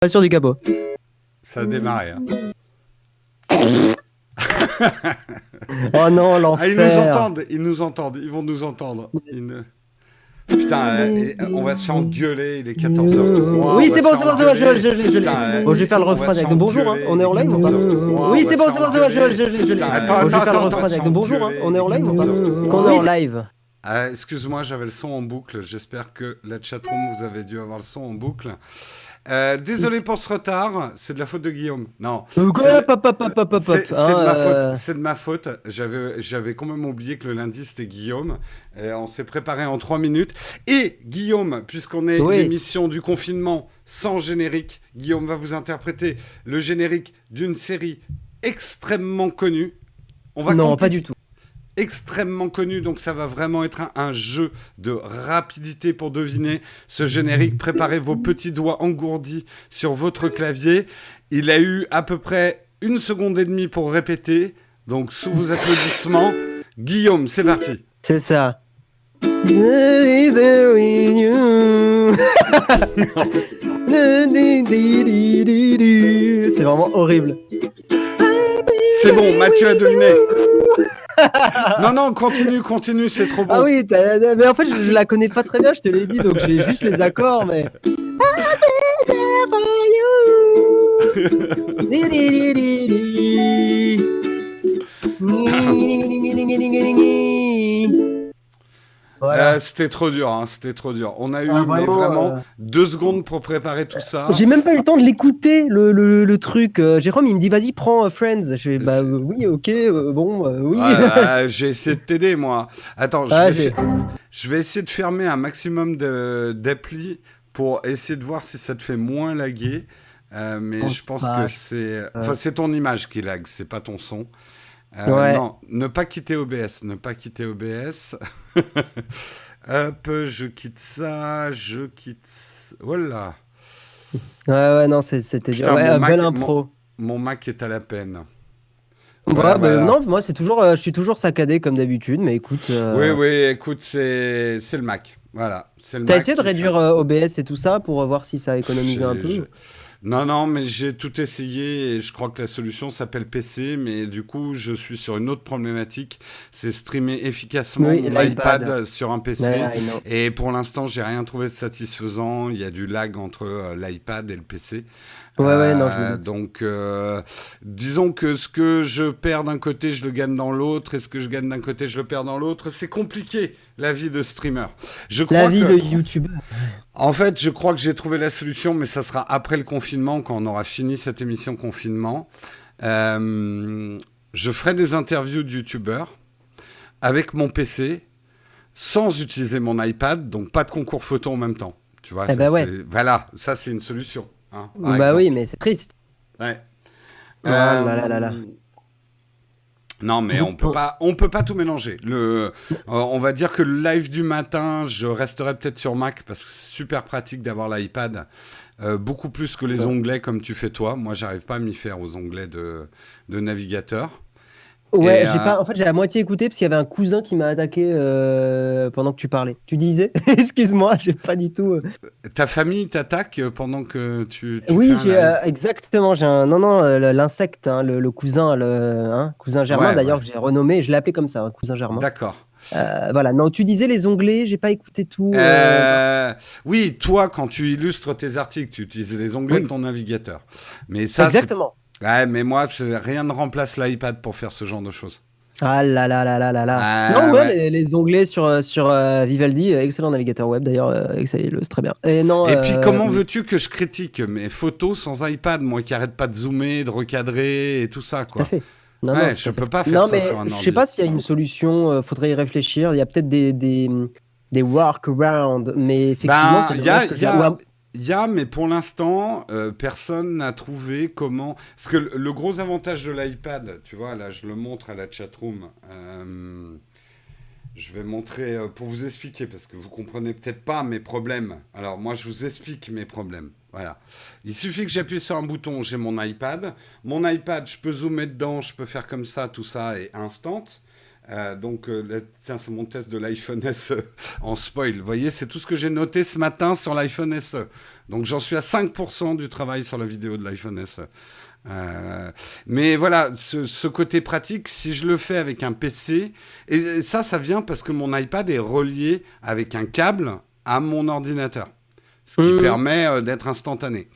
Pas sûr du capot. Ça a démarré. hein. Oh non, l'enfer. Ah, ils nous entendent, ils nous entendent, ils vont nous entendre. Ils ne- Putain, euh, on va se faire engueuler, il est 14h03. Oui, c'est bon, se c'est bon, c'est bon, je, je, je, je Bon, je vais faire le va refrain avec bonjour, hein. on est en live ou pas 14h03, Oui, c'est bon, se c'est bon, c'est bon, je, je, je, je attends, Bon, je vais faire le refrain avec bonjour, hein. on est en live ou pas Oui, Quand on est en live. Ah, excuse-moi, j'avais le son en boucle. J'espère que la chatroom, vous avez dû avoir le son en boucle. Euh, désolé pour ce retard, c'est de la faute de Guillaume. Non. C'est- de ma faute. C'est de ma faute. J'avais, j'avais quand même oublié que le lundi c'était Guillaume. Et on s'est préparé en trois minutes. Et Guillaume, puisqu'on est Oui. l'émission du confinement sans générique, Guillaume va vous interpréter le générique d'une série extrêmement connue. On va Non, pas du tout. Extrêmement connu, donc ça va vraiment être un, un jeu de rapidité pour deviner ce générique. Préparez vos petits doigts engourdis sur votre clavier. Il a eu à peu près une seconde et demie pour répéter, donc sous vos applaudissements, Guillaume, c'est parti. C'est ça. C'est vraiment horrible. C'est bon, Mathieu a deviné. Non, non, continue, continue, c'est trop bon. Ah oui, mais en fait, je, je la connais pas très bien, je te l'ai dit, donc j'ai juste les accords, mais. Voilà. Euh, c'était trop dur, hein, c'était trop dur. On a eu Ah, mais vraiment, euh, deux secondes pour préparer tout ça. J'ai même pas eu le temps de l'écouter, le, le, le truc. Euh, Jérôme, il me dit, vas-y, prends euh, Friends. Je fais, bah euh, oui, ok, euh, bon, euh, oui. J'ai essayé de t'aider, moi. Attends, je, Ah, vais, je essayer de fermer un maximum de- d'applis pour essayer de voir si ça te fait moins laguer. Euh, mais pense je pense que c'est. Enfin, c'est ton image qui lag, c'est pas ton son. Euh, Ouais. Non, ne pas quitter OBS, ne pas quitter OBS. Hop, je quitte ça, je quitte. Voilà, Ouais, ouais, non, c'était dur. Ouais, mon Mac- belle impro. mon Mac est à la peine. Ouais, Voilà, bah, voilà. non, moi, c'est toujours, euh, je suis toujours saccadé comme d'habitude, mais écoute. euh, Oui, oui, écoute, c'est c'est le Mac. Voilà, c'est le T'as essayé de fait- réduire euh, OBS et tout ça pour voir si ça économisait un peu Non, non, mais j'ai tout essayé et je crois que la solution s'appelle PC, mais du coup, je suis sur une autre problématique, c'est streamer efficacement Oui, mon l'iPad. iPad sur un PC. Et pour l'instant, j'ai rien trouvé de satisfaisant. Il y a du lag entre euh, l'iPad et le PC. Ouais, ouais, non, je Euh, donc, euh, disons que ce que je perds d'un côté, je le gagne dans l'autre, et ce que je gagne d'un côté, je le perds dans l'autre. C'est compliqué, la vie de streamer. Je crois La vie que... de YouTubeur. En fait, je crois que j'ai trouvé la solution, mais ça sera après le confinement, quand on aura fini cette émission confinement. Euh, je ferai des interviews de youtubeurs avec mon PC, sans utiliser mon iPad, donc pas de concours photo en même temps. Tu vois, Eh ça, ben ouais. voilà, ça c'est une solution. Hein, Bah exemple. oui, mais c'est triste. Ouais. Oh là là là là. Non, mais on peut pas, on peut pas tout mélanger. Le, euh, on va dire que le live du matin, je resterai peut-être sur Mac parce que c'est super pratique d'avoir l'iPad, euh, beaucoup plus que les onglets comme tu fais toi. Moi, j'arrive pas à m'y faire aux onglets de, de navigateur. Ouais, j'ai euh, pas. En fait, j'ai à moitié écouté parce qu'il y avait un cousin qui m'a attaqué euh, pendant que tu parlais. Tu disais? Excuse-moi, j'ai pas du tout. euh, Ta famille t'attaque pendant que tu. tu Oui, j'ai exactement. J'ai un non non l'insecte, hein, le, le cousin, le hein, cousin Germain Ouais, d'ailleurs ouais. que j'ai renommé. Je l'ai appelé comme ça, un cousin Germain. D'accord. Voilà. Non, tu disais les onglets. J'ai pas écouté tout. oui, toi, quand tu illustres tes articles, tu utilises les onglets Oui. de ton navigateur. Mais ça, exactement. Ouais, mais moi, rien ne remplace l'iPad pour faire ce genre de choses. Ah là là là là là là. Ah, non, ouais, ouais. Les, les onglets sur, euh, sur euh, Vivaldi, euh, excellent navigateur web d'ailleurs, euh, c'est très bien. Et, non, Et puis, euh, comment veux-tu que je critique mes photos sans iPad, moi qui arrête pas de zoomer, de recadrer et tout ça, Tout à quoi fait. Non, Ouais, non, je tout peux fait. pas faire Non, ça mais sur un je sais pas s'il y a une solution, euh, faudrait y réfléchir. Il y a peut-être des, des, des workarounds, mais effectivement, Ben, c'est y a- y a- ou un- Il y a, mais pour l'instant, euh, personne n'a trouvé comment. Parce que le, gros avantage de l'iPad, tu vois, là, je le montre à la chatroom. Euh, je vais montrer euh, pour vous expliquer, parce que vous comprenez peut-être pas mes problèmes. Alors, moi, je vous explique mes problèmes. Voilà. Il suffit que j'appuie sur un bouton, j'ai mon iPad. Mon iPad, je peux zoomer dedans, je peux faire comme ça, tout ça est instant. Euh, donc, euh, là, tiens, c'est mon test de l'iPhone SE en spoil. Vous voyez, c'est tout ce que j'ai noté ce matin sur l'iPhone SE. Donc, j'en suis à 5% du travail sur la vidéo de l'iPhone SE. Euh, mais voilà, ce, ce côté pratique, si je le fais avec un PC, et ça, ça vient parce que mon iPad est relié avec un câble à mon ordinateur, ce qui permet euh, d'être instantané.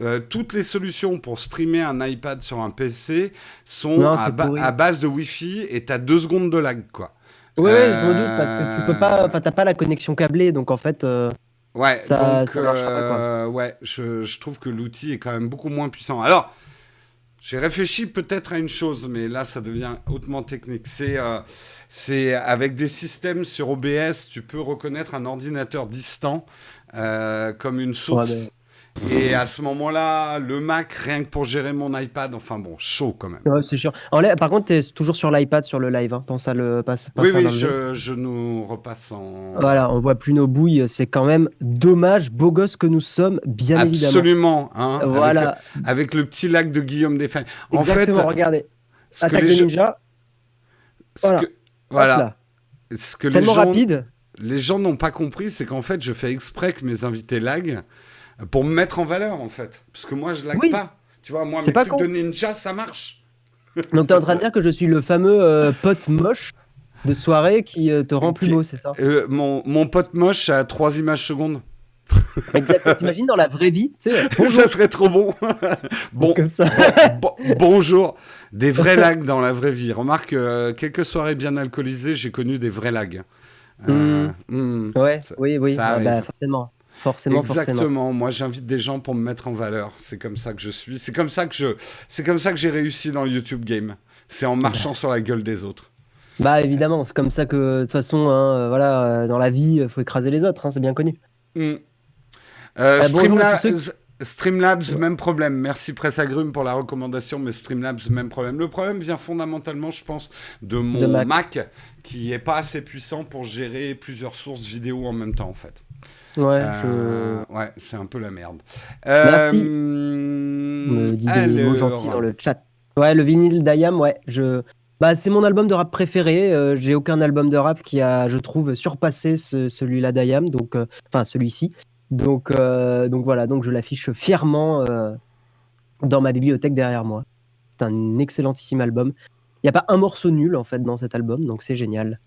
Euh, toutes les solutions pour streamer un iPad sur un PC sont Non, à, ba- base de Wi-Fi et t'as deux secondes de lag, quoi. Oui, Euh, je me doute parce que tu peux pas, enfin t'as pas la connexion câblée, donc en fait, euh, Ouais, Ça- donc ça marchera pas, quoi. euh, ouais, je, je trouve que l'outil est quand même beaucoup moins puissant. Alors, j'ai réfléchi peut-être à une chose, mais là ça devient hautement technique. C'est euh, avec des systèmes sur OBS, tu peux reconnaître un ordinateur distant euh, comme une source. Ouais, Et à ce moment-là, le Mac, rien que pour gérer mon iPad, enfin bon, chaud quand même. ouais, c'est. En live- par contre, t'es toujours sur l'iPad sur le live, hein. pense à le passe. Oui, oui, je, je nous repasse en... Voilà, on voit plus nos bouilles, c'est quand même dommage, beau gosse que nous sommes, bien évidemment. Absolument, hein, avec, Voilà, avec le petit lac de Guillaume Desfalles. En fait, regardez. Attaque de ninja, ce Voilà. que- voilà. Ce que les tellement gens, rapide. les gens n'ont pas compris, c'est qu'en fait, je fais exprès que mes invités lag pour me mettre en valeur, en fait. Parce que moi, je lag Oui. pas. Tu vois, moi, mes pas trucs con. de ninja, ça marche. Donc t'es en train de dire que je suis le fameux euh, pote moche de soirée qui euh, te rend plus beau, c'est ça? Euh, mon, mon pote moche à 3 images secondes. Exactement. T'imagines dans la vraie vie, tu sais, bonjour, ça serait trop bon. bon, comme ça. bon- bonjour. Des vrais lags dans la vraie vie. Remarque, euh, quelques soirées bien alcoolisées, j'ai connu des vrais lags. Euh, hmm. Ouais, Ça- oui, oui, ça ah bah, forcément, forcément, Exactement. forcément. Moi, j'invite des gens pour me mettre en valeur. C'est comme ça que je suis. C'est comme ça que je. C'est comme ça que j'ai réussi dans le YouTube game. C'est en marchant sur la gueule des autres. Bah évidemment, c'est comme ça que de toute façon, hein, euh, voilà, euh, dans la vie, euh, faut écraser les autres, hein, c'est bien connu. Euh, tous ceux Streamlabs, même problème. Merci Presse Agrume pour la recommandation, mais Streamlabs, même problème. Le problème vient fondamentalement, je pense, de mon De Mac. Mac. qui est pas assez puissant pour gérer plusieurs sources vidéo en même temps, en fait. Ouais, Euh, Ouais, c'est un peu la merde. Euh, Merci. Me dis des mots gentils dans le chat. Ouais, le vinyle d'Ayam, ouais, je. Bah, c'est mon album de rap préféré. euh, J'ai aucun album de rap qui a, je trouve, surpassé ce- celui-là d'Ayam, donc, euh, enfin celui-ci. Donc, euh, donc voilà, donc je l'affiche fièrement euh, dans ma bibliothèque derrière moi. C'est un excellentissime album. Il n'y a pas un morceau nul en fait dans cet album, donc c'est génial.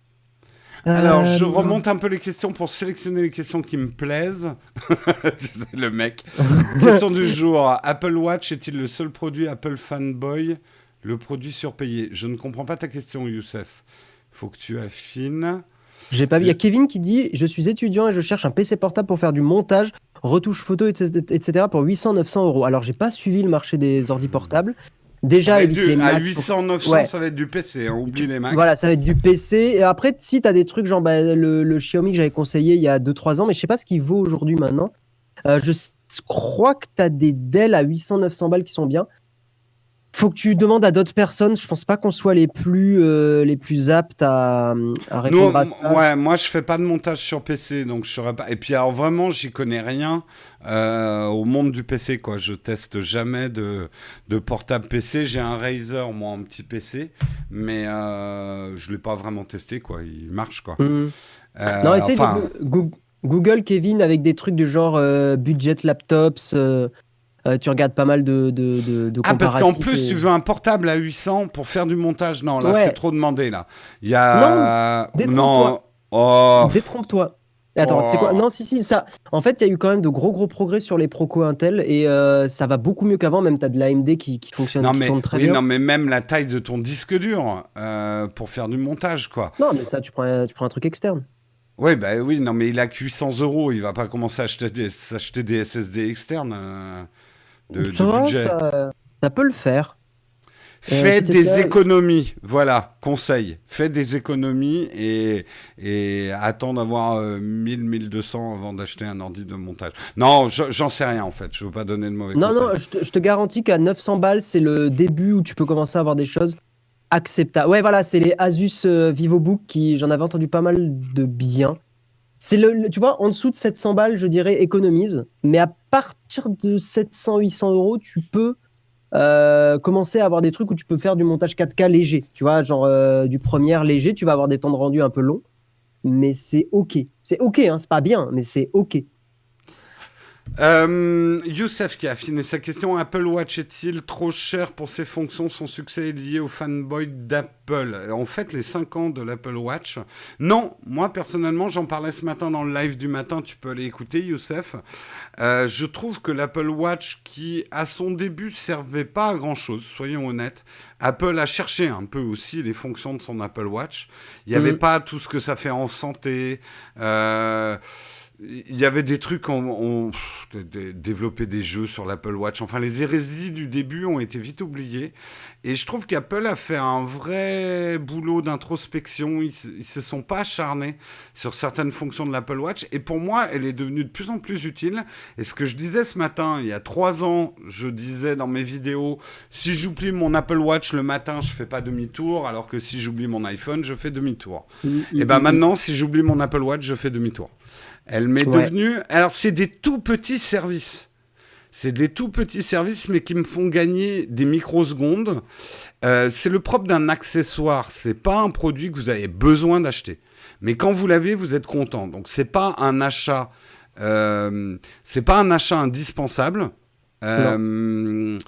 Alors, je Euh, remonte un peu les questions pour sélectionner les questions qui me plaisent. Le mec. Question du jour. Apple Watch est-il le seul produit Apple Fanboy Le produit surpayé? Je ne comprends pas ta question, Youssef. Faut que tu affines. J'ai pas vu. Il y a Kevin qui dit Je suis étudiant et je cherche un PC portable pour faire du montage, retouche photo, etc. etc. pour 800-900 euros. Alors, j'ai pas suivi le marché des ordi portables. Déjà, évite du- les à Macs. 800, 900, Ouais. ça va être du PC. hein, oublie les Macs. Voilà, ça va être du PC. Et après, si t'as des trucs genre bah, le, le Xiaomi que j'avais conseillé il y a 2-3 ans, mais je sais pas ce qu'il vaut aujourd'hui maintenant. Euh, je crois que t'as des Dell à 800-900 balles qui sont bien. Faut que tu demandes à d'autres personnes. Je pense pas qu'on soit les plus, euh, les plus aptes à, à répondre Nous, à ça. ouais, moi je fais pas de montage sur PC, donc je saurais pas. Et puis alors vraiment, j'y connais rien euh, au monde du PC, quoi. Je teste jamais de, de portable PC. J'ai un Razer, moi, en petit PC, mais euh, je l'ai pas vraiment testé, quoi. Il marche, quoi. Mhm. Euh, Non, essaye enfin, de Goo- Google Kevin avec des trucs du genre budget laptops. Euh, tu regardes pas mal de, de, de, de Ah, parce qu'en plus, et- tu veux un portable à 800 pour faire du montage. Non, là, Ouais. c'est trop demandé, là. Il y a. non. Oh. Détrompe-toi. Attends, tu sais quoi? Oh. Non, si, si, ça. En fait, il y a eu quand même de gros, gros progrès sur les Proco Intel et euh, ça va beaucoup mieux qu'avant. Même, tu as de l'AMD qui, qui fonctionne, Non mais, très oui, bien. non, mais même la taille de ton disque dur euh, pour faire du montage, quoi. Non, mais ça, tu prends, un- tu prends un truc externe. Oui, bah oui, non, mais il a que 800 euros. Il va pas commencer à acheter des, s'acheter des SSD externes euh, de, ça, budget. ça, ça peut le faire. Fais Euh, tu des économies. Voilà, conseil. Fais des économies et, et attends d'avoir euh, 1000, 1200 avant d'acheter un ordi de montage. Non, je- j'en sais rien en fait. Je veux pas donner de mauvais Non, conseils. non, je te, je te garantis qu'à 900 balles, c'est le début où tu peux commencer à avoir des choses acceptables. Ouais, voilà, c'est les Asus euh, VivoBook qui, j'en avais entendu pas mal de bien. C'est le, tu vois, en dessous de 700 balles, je dirais économise. Mais à partir de 700-800 euros, tu peux commencer à avoir des trucs où tu peux faire du montage 4K léger. Tu vois, genre du premier léger, tu vas avoir des temps de rendu un peu longs, mais c'est OK. C'est OK, hein, c'est pas bien, mais c'est OK. Euh, Youssef qui a affiné sa question Apple Watch est-il trop cher pour ses fonctions Son succès est lié au fanboy d'Apple? En fait, les 5 ans de l'Apple Watch. Non, moi personnellement, j'en parlais ce matin dans le live du matin. Tu peux aller écouter, Youssef. Euh, je trouve que l'Apple Watch, qui à son début servait pas à grand chose, soyons honnêtes, Apple a cherché un peu aussi les fonctions de son Apple Watch. Il n'y avait mm. pas tout ce que ça fait en santé. Euh, il y avait des trucs, on, développé des jeux sur l'Apple Watch. Enfin, les hérésies du début ont été vite oubliées. Et je trouve qu'Apple a fait un vrai boulot d'introspection. Ils, ne se sont pas acharnés sur certaines fonctions de l'Apple Watch. Et pour moi, elle est devenue de plus en plus utile. Et ce que je disais ce matin, il y a trois ans, je disais dans mes vidéos, si j'oublie mon Apple Watch le matin, je fais pas demi-tour, alors que si j'oublie mon iPhone, je fais demi-tour. Mmh, mmh, et ben mmh, maintenant, si j'oublie mon Apple Watch, je fais demi-tour. Elle m'est devenue. Alors, c'est des tout petits services. C'est des tout petits services, mais qui me font gagner des microsecondes. Euh, c'est le propre d'un accessoire. C'est pas un produit que vous avez besoin d'acheter. Mais quand vous l'avez, vous êtes content. Donc, c'est pas un achat. Euh, c'est pas un achat indispensable. Euh,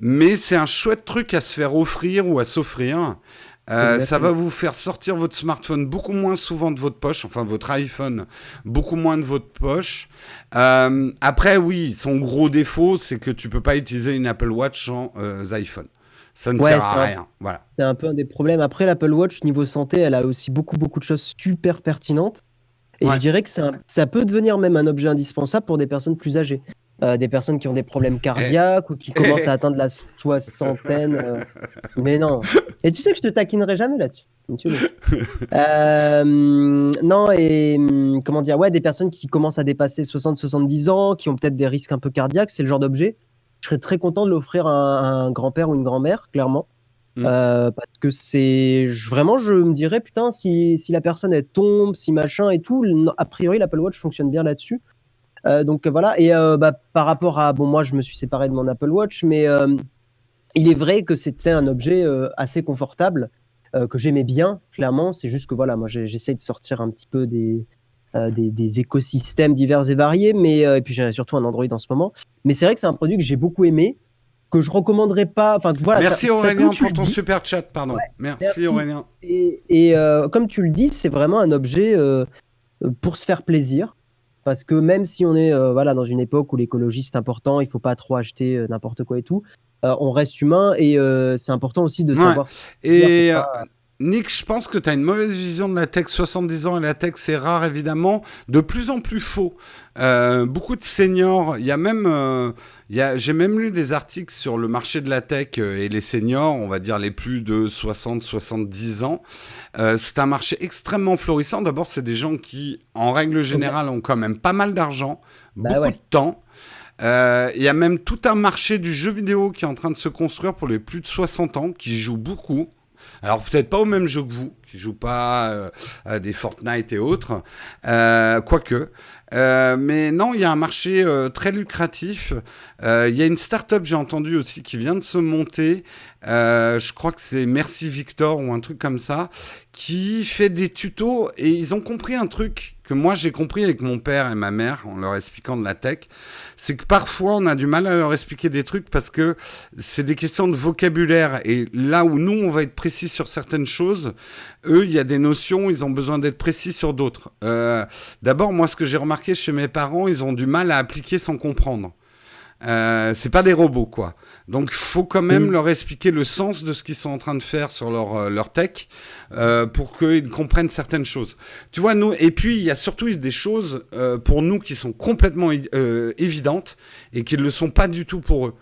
mais c'est un chouette truc à se faire offrir ou à s'offrir. Euh, ça va vous faire sortir votre smartphone beaucoup moins souvent de votre poche, enfin votre iPhone beaucoup moins de votre poche. Euh, après, oui, son gros défaut, c'est que tu peux pas utiliser une Apple Watch sans euh, iPhone. Ça ne sert à rien. Voilà. C'est un peu un des problèmes. Après, l'Apple Watch, niveau santé, elle a aussi beaucoup, beaucoup de choses super pertinentes. Et je dirais que ça peut devenir même un objet indispensable pour des personnes plus âgées. Euh, des personnes qui ont des problèmes cardiaques ou qui commencent à atteindre la soixantaine. Euh. Mais non. Et tu sais que je te taquinerai jamais là-dessus. Euh, non, et hum, comment dire, ouais, des personnes qui commencent à dépasser 60-70 ans, qui ont peut-être des risques un peu cardiaques, c'est le genre d'objet. Je serais très content de l'offrir à, un grand-père ou une grand-mère, clairement. Mm. parce que c'est vraiment, je me dirais, putain, si, si la personne elle tombe, si machin et tout, a priori l'Apple Watch fonctionne bien là-dessus. Euh, donc voilà. Et euh, bah, par rapport à bon, moi je me suis séparé de mon Apple Watch, mais euh, il est vrai que c'était un objet assez confortable que j'aimais bien. Clairement, c'est juste que voilà, moi j'essaie de sortir un petit peu des, des, écosystèmes divers et variés, mais et puis j'ai surtout un Android en ce moment. Mais c'est vrai que c'est un produit que j'ai beaucoup aimé, que je recommanderais pas. Enfin voilà. Merci Aurélien pour ton super chat, pardon. merci, Aurélien. Et, et comme tu le dis, c'est vraiment un objet pour se faire plaisir parce que même si on est euh, voilà dans une époque où l'écologie c'est important, il faut pas trop acheter euh, n'importe quoi et tout, euh, on reste humain et c'est important aussi de savoir. Et Nick, je pense que tu as une mauvaise vision de la tech. 70 ans et la tech, c'est rare, évidemment. De plus en plus faux. Euh, beaucoup de seniors. Il y a même, euh, j'ai même lu des articles sur le marché de la tech euh, et les seniors, on va dire les plus de 60-70 ans. c'est un marché extrêmement florissant. D'abord, c'est des gens qui, en règle générale, ont quand même pas mal d'argent, bah beaucoup de temps. Il y a même tout un marché du jeu vidéo qui est en train de se construire pour les plus de 60 ans, qui jouent beaucoup. Alors peut-être pas au même jeu que vous, qui joue pas euh, à des Fortnite et autres, euh, quoique. Euh, mais non, il y a un marché très lucratif. Il y a une start-up, j'ai entendu aussi, qui vient de se monter. je crois que c'est Merci Victor ou un truc comme ça, qui fait des tutos et ils ont compris un truc que moi j'ai compris avec mon père et ma mère en leur expliquant de la tech, c'est que parfois on a du mal à leur expliquer des trucs parce que c'est des questions de vocabulaire et là où nous on va être précis sur certaines choses, eux il y a des notions, ils ont besoin d'être précis sur d'autres. Euh, d'abord moi ce que j'ai remarqué chez mes parents, ils ont du mal à appliquer sans comprendre. Euh, c'est pas des robots, quoi. Donc, il faut quand même mm. leur expliquer le sens de ce qu'ils sont en train de faire sur leur, euh, leur tech euh, pour qu'ils comprennent certaines choses. Tu vois, nous, et puis, il y a surtout des choses euh, pour nous qui sont complètement euh, évidentes et qui ne le sont pas du tout pour eux.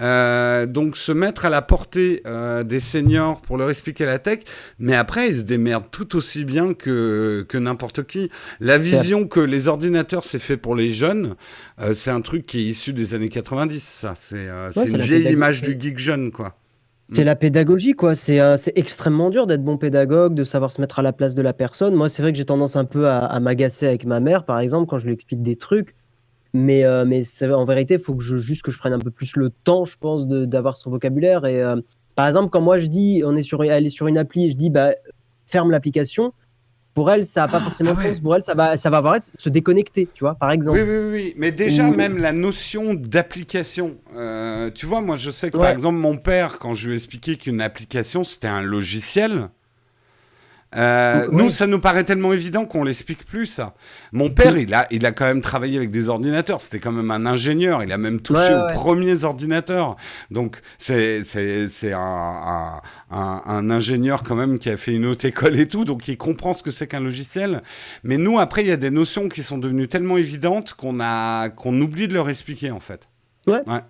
Euh, donc se mettre à la portée euh, des seniors pour leur expliquer la tech, mais après ils se démerdent tout aussi bien que, que n'importe qui. La vision que les ordinateurs c'est fait pour les jeunes, euh, c'est un truc qui est issu des années 90. Ça, c'est une vieille image du geek jeune, quoi. C'est la pédagogie, quoi. C'est extrêmement dur d'être bon pédagogue, de savoir se mettre à la place de la personne. Moi, c'est vrai que j'ai tendance un peu à, à m'agacer avec ma mère, par exemple, quand je lui explique des trucs Mais, mais en vérité, il faut que je, juste que je prenne un peu plus le temps, je pense, d'avoir son vocabulaire. Et par exemple, quand moi je dis, on est sur, elle est sur une appli et je dis, bah, ferme l'application, pour elle, ça n'a pas ah, forcément de ah sens. Pour elle, ça va, ça va avoir être se déconnecter, tu vois, par exemple. Oui, oui, oui. Mais déjà, même la notion d'application. Euh, tu vois, moi, je sais que par exemple, mon père, quand je lui ai expliqué qu'une application, c'était un logiciel, euh, nous, ça nous paraît tellement évident qu'on l'explique plus, ça. Mon père, il a, il a quand même travaillé avec des ordinateurs. C'était quand même un ingénieur. Il a même touché aux premiers ordinateurs. Donc, c'est, c'est, c'est un, un, un, ingénieur quand même qui a fait une haute école et tout. Donc, il comprend ce que c'est qu'un logiciel. Mais nous, après, il y a des notions qui sont devenues tellement évidentes qu'on a, qu'on oublie de leur expliquer, en fait. Ouais. ouais.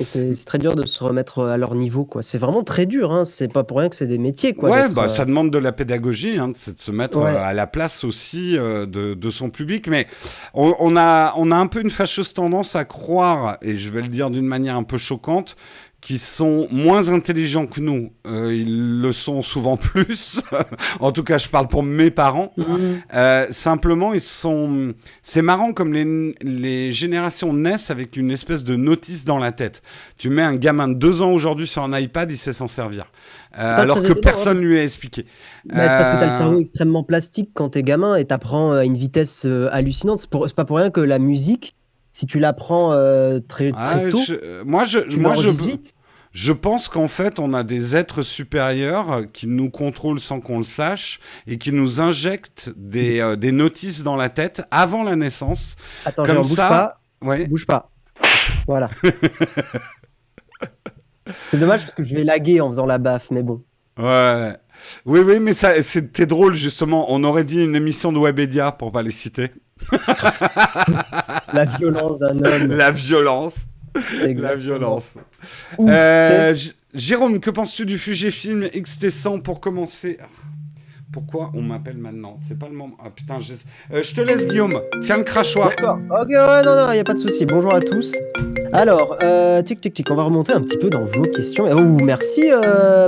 C'est très dur de se remettre à leur niveau, quoi. C'est vraiment très dur, hein. C'est pas pour rien que c'est des métiers, quoi. Ouais, bah, euh, ça demande de la pédagogie, hein, c'est de se mettre euh, à la place aussi euh, de, de, son public. Mais on, on, a, on a un peu une fâcheuse tendance à croire, et je vais le dire d'une manière un peu choquante, qui sont moins intelligents que nous. Euh, ils le sont souvent plus. en tout cas, je parle pour mes parents. Mmh. Euh, simplement, ils sont. C'est marrant comme les, les générations naissent avec une espèce de notice dans la tête. Tu mets un gamin de deux ans aujourd'hui sur un iPad, il sait s'en servir. Euh, alors que personne ne lui a expliqué. Bah, c'est parce que tu as le cerveau extrêmement plastique quand t'es gamin et t'apprends à une vitesse hallucinante. C'est pas pour rien que la musique si tu l'apprends euh, très, très ah, tôt, moi je, moi je, je pense qu'en fait on a des êtres supérieurs qui nous contrôlent sans qu'on le sache et qui nous injectent des, euh, des notices dans la tête avant la naissance. Attends, comme ça, bouge pas. Ouais. Bouge pas. Voilà. C'est dommage parce que je vais laguer en faisant la baffe, mais bon. Ouais. Oui, oui, mais c'était drôle justement. On aurait dit une émission de Webedia pour pas les citer. la violence d'un homme. La violence. La violence. Euh, Jérôme, que penses-tu du Fujifilm XT100 pour commencer? Pourquoi on m'appelle maintenant? C'est pas le moment. Ah putain, je, euh, je te laisse Guillaume. Tiens le crachoir. D'accord. Ok, ouais, non, non, il n'y a pas de souci. Bonjour à tous. Alors, euh, tic, tic, tic, on va remonter un petit peu dans vos questions. Oh, merci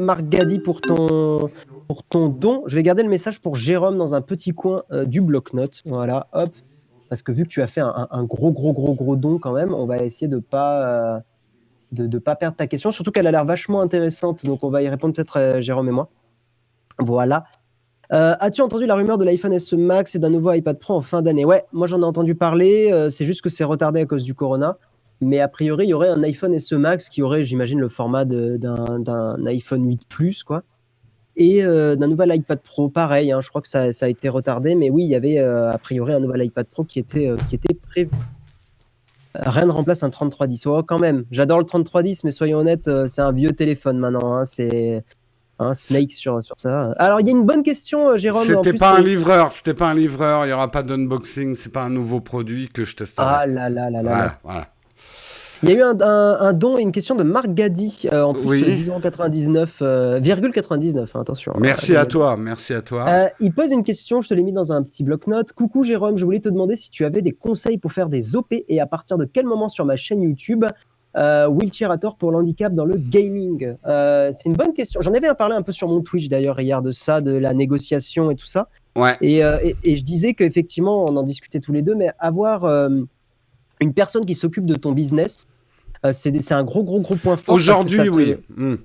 Marc Gadi pour ton, pour ton don. Je vais garder le message pour Jérôme dans un petit coin euh, du bloc-notes. Voilà, hop. Parce que vu que tu as fait un, gros, gros, gros, gros don quand même, on va essayer de pas euh, de, pas perdre ta question. Surtout qu'elle a l'air vachement intéressante. Donc on va y répondre peut-être euh, Jérôme et moi. Voilà. As-tu entendu la rumeur de l'iPhone SE Max et d'un nouveau iPad Pro en fin d'année? Ouais, moi j'en ai entendu parler. c'est juste que c'est retardé à cause du Corona. Mais a priori, il y aurait un iPhone SE Max qui aurait, j'imagine, le format d'un iPhone 8 Plus, quoi et euh, d'un nouvel iPad Pro. Pareil, hein, je crois que ça, a été retardé, mais oui, il y avait euh, a priori un nouvel iPad Pro qui était, euh, qui était prévu. Rien ne remplace un 3310. Oh, quand même, j'adore le 3310, mais soyons honnêtes, c'est un vieux téléphone maintenant. Hein, c'est un Snake sur, sur ça. Alors, il y a une bonne question, Jérôme. C'était pas un livreur, c'était pas un livreur, il n'y aura pas d'unboxing, c'est pas un nouveau produit que je testerai. Ah là là là là. voilà. Il y a eu un, don et une question de Marc Gadi, euh, en plus oui. 10,99, euh, 99, hein, attention. Merci à toi, merci à toi. Euh, il pose une question, je te l'ai mis dans un petit bloc-notes. Coucou Jérôme, je voulais te demander si tu avais des conseils pour faire des OP et à partir de quel moment sur ma chaîne YouTube euh, Wheelchairator pour l'handicap dans le gaming? C'est une bonne question. J'en avais parlé un peu sur mon Twitch d'ailleurs hier de ça, de la négociation et tout ça. Ouais. Et, et je disais qu'effectivement, on en discutait tous les deux, mais avoir une personne qui s'occupe de ton business, euh, c'est un gros, gros, gros point fort. Aujourd'hui, oui. Hmm.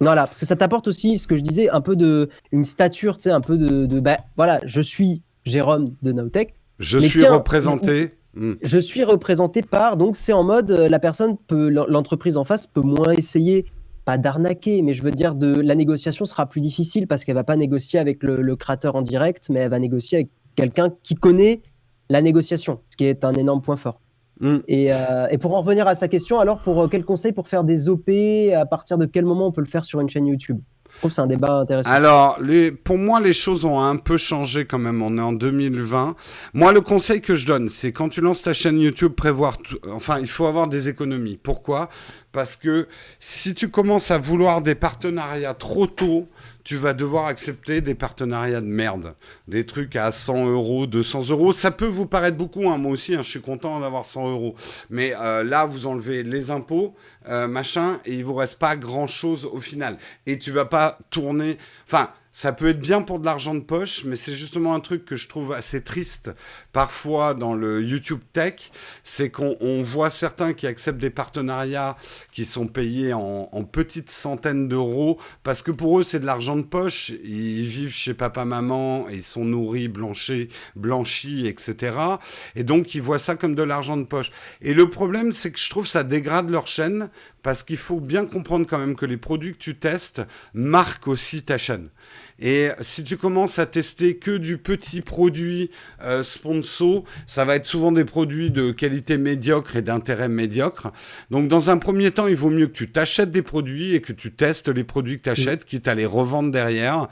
Voilà, parce que ça t'apporte aussi ce que je disais, un peu de une stature, tu sais, un peu de, de bah, voilà, je suis Jérôme de Nautech. Je suis représenté. Hmm. Je suis représenté par, donc c'est en mode, euh, la personne peut, l'entreprise en face peut moins essayer, pas d'arnaquer, mais je veux dire, de la négociation sera plus difficile parce qu'elle va pas négocier avec le, le, créateur en direct, mais elle va négocier avec quelqu'un qui connaît la négociation, ce qui est un énorme point fort. Mm. Euh, et, pour en revenir à sa question, alors pour euh, quel conseil pour faire des OP À partir de quel moment on peut le faire sur une chaîne YouTube? Je trouve que c'est un débat intéressant. Alors, les, pour moi, les choses ont un peu changé quand même. On est en 2020. Moi, le conseil que je donne, c'est quand tu lances ta chaîne YouTube, prévoir. Enfin, il faut avoir des économies. Pourquoi? Parce que si tu commences à vouloir des partenariats trop tôt, tu vas devoir accepter des partenariats de merde. Des trucs à 100 euros, 200 euros. Ça peut vous paraître beaucoup, hein. moi aussi, hein, je suis content d'avoir 100 euros. Mais euh, là, vous enlevez les impôts, euh, machin, et il vous reste pas grand-chose au final. Et tu vas pas tourner... Enfin, ça peut être bien pour de l'argent de poche, mais c'est justement un truc que je trouve assez triste parfois dans le YouTube Tech, c'est qu'on voit certains qui acceptent des partenariats qui sont payés en, petites centaines d'euros, parce que pour eux c'est de l'argent de poche, ils vivent chez papa-maman, ils sont nourris, blanchis, blanchis, etc. Et donc ils voient ça comme de l'argent de poche. Et le problème c'est que je trouve ça dégrade leur chaîne, parce qu'il faut bien comprendre quand même que les produits que tu testes marquent aussi ta chaîne. Et si tu commences à tester que du petit produit euh, sponsor, ça va être souvent des produits de qualité médiocre et d'intérêt médiocre. Donc dans un premier temps, il vaut mieux que tu t'achètes des produits et que tu testes les produits que tu achètes, quitte à les revendre derrière.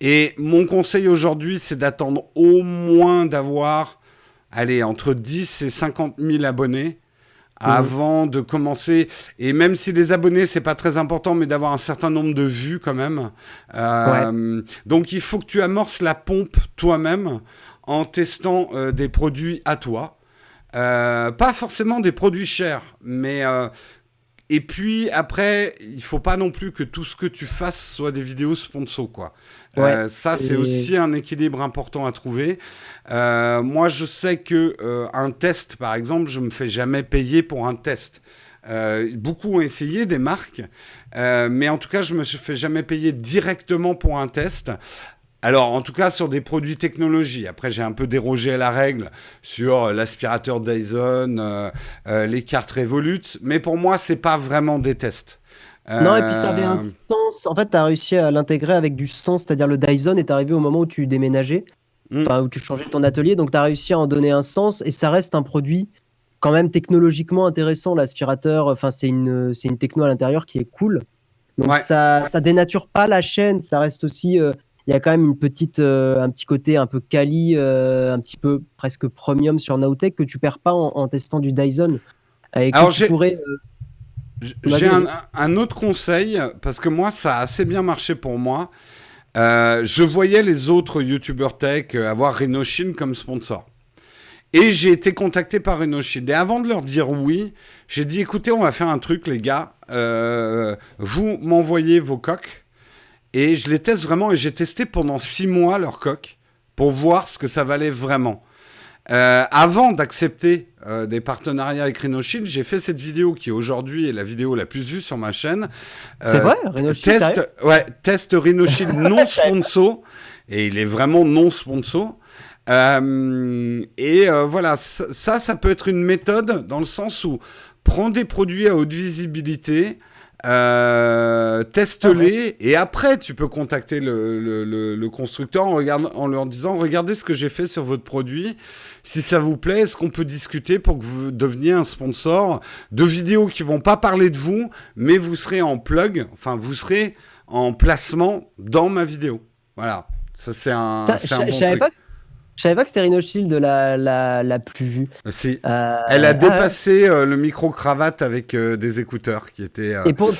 Et mon conseil aujourd'hui, c'est d'attendre au moins d'avoir, allez, entre 10 et 50 000 abonnés Mmh. avant de commencer. Et même si les abonnés, c'est pas très important, mais d'avoir un certain nombre de vues quand même. Euh, donc il faut que tu amorces la pompe toi-même en testant euh, des produits à toi. Euh, pas forcément des produits chers, mais et puis après, il faut pas non plus que tout ce que tu fasses soit des vidéos sponsor, quoi. Euh, ça, c'est aussi un équilibre important à trouver. Euh, moi, je sais que euh, un test, par exemple, je me fais jamais payer pour un test. beaucoup ont essayé des marques, mais en tout cas, je me fais jamais payer directement pour un test. Alors, en tout cas, sur des produits technologie. Après, j'ai un peu dérogé à la règle sur l'aspirateur Dyson, les cartes Revolut, mais pour moi, c'est pas vraiment des tests. Non, et puis ça avait un euh, sens. En fait, tu as réussi à l'intégrer avec du sens, c'est-à-dire le Dyson est arrivé au moment où tu déménageais, enfin où tu changeais ton atelier, donc tu as réussi à en donner un sens et ça reste un produit quand même technologiquement intéressant. L'aspirateur, enfin c'est une, c'est une techno à l'intérieur qui est cool. Donc ça, ça dénature pas la chaîne, ça reste aussi. Euh, il y a quand même une petite, euh, un petit côté un peu quali, un petit peu presque premium sur Nowtech que tu perds pas en, testant du Dyson. Et que Alors, tu pourrais, j'ai un, autre conseil, parce que moi, ça a assez bien marché pour moi. Euh, je voyais les autres YouTubers tech avoir Rhinoshin comme sponsor. Et j'ai été contacté par Rhinoshin. Et avant de leur dire oui, j'ai dit écoutez, on va faire un truc, les gars. Euh, vous m'envoyez vos coques. Et je les teste vraiment. Et j'ai testé pendant six mois leurs coques pour voir ce que ça valait vraiment. Euh, avant d'accepter euh, des partenariats avec Rhinoshield, j'ai fait cette vidéo qui aujourd'hui est la vidéo la plus vue sur ma chaîne. Euh, C'est vrai, test, ouais, test Rhinoshield non sponsor et il est vraiment non sponsor. et voilà, ça, ça peut être une méthode dans le sens où prends des produits à haute visibilité, euh, teste-les et après tu peux contacter le, constructeur en, en leur disant regardez ce que j'ai fait sur votre produit. Si ça vous plaît, est-ce qu'on peut discuter pour que vous deveniez un sponsor de vidéos qui vont pas parler de vous, mais vous serez en plug, enfin vous serez en placement dans ma vidéo? Voilà. Ça c'est un, un bon truc. Je savais pas que c'était Rhino Shield la, la, la, plus vue. Euh, si. Euh, Elle a ah dépassé euh, le micro-cravate avec des écouteurs qui étaient. Et pour...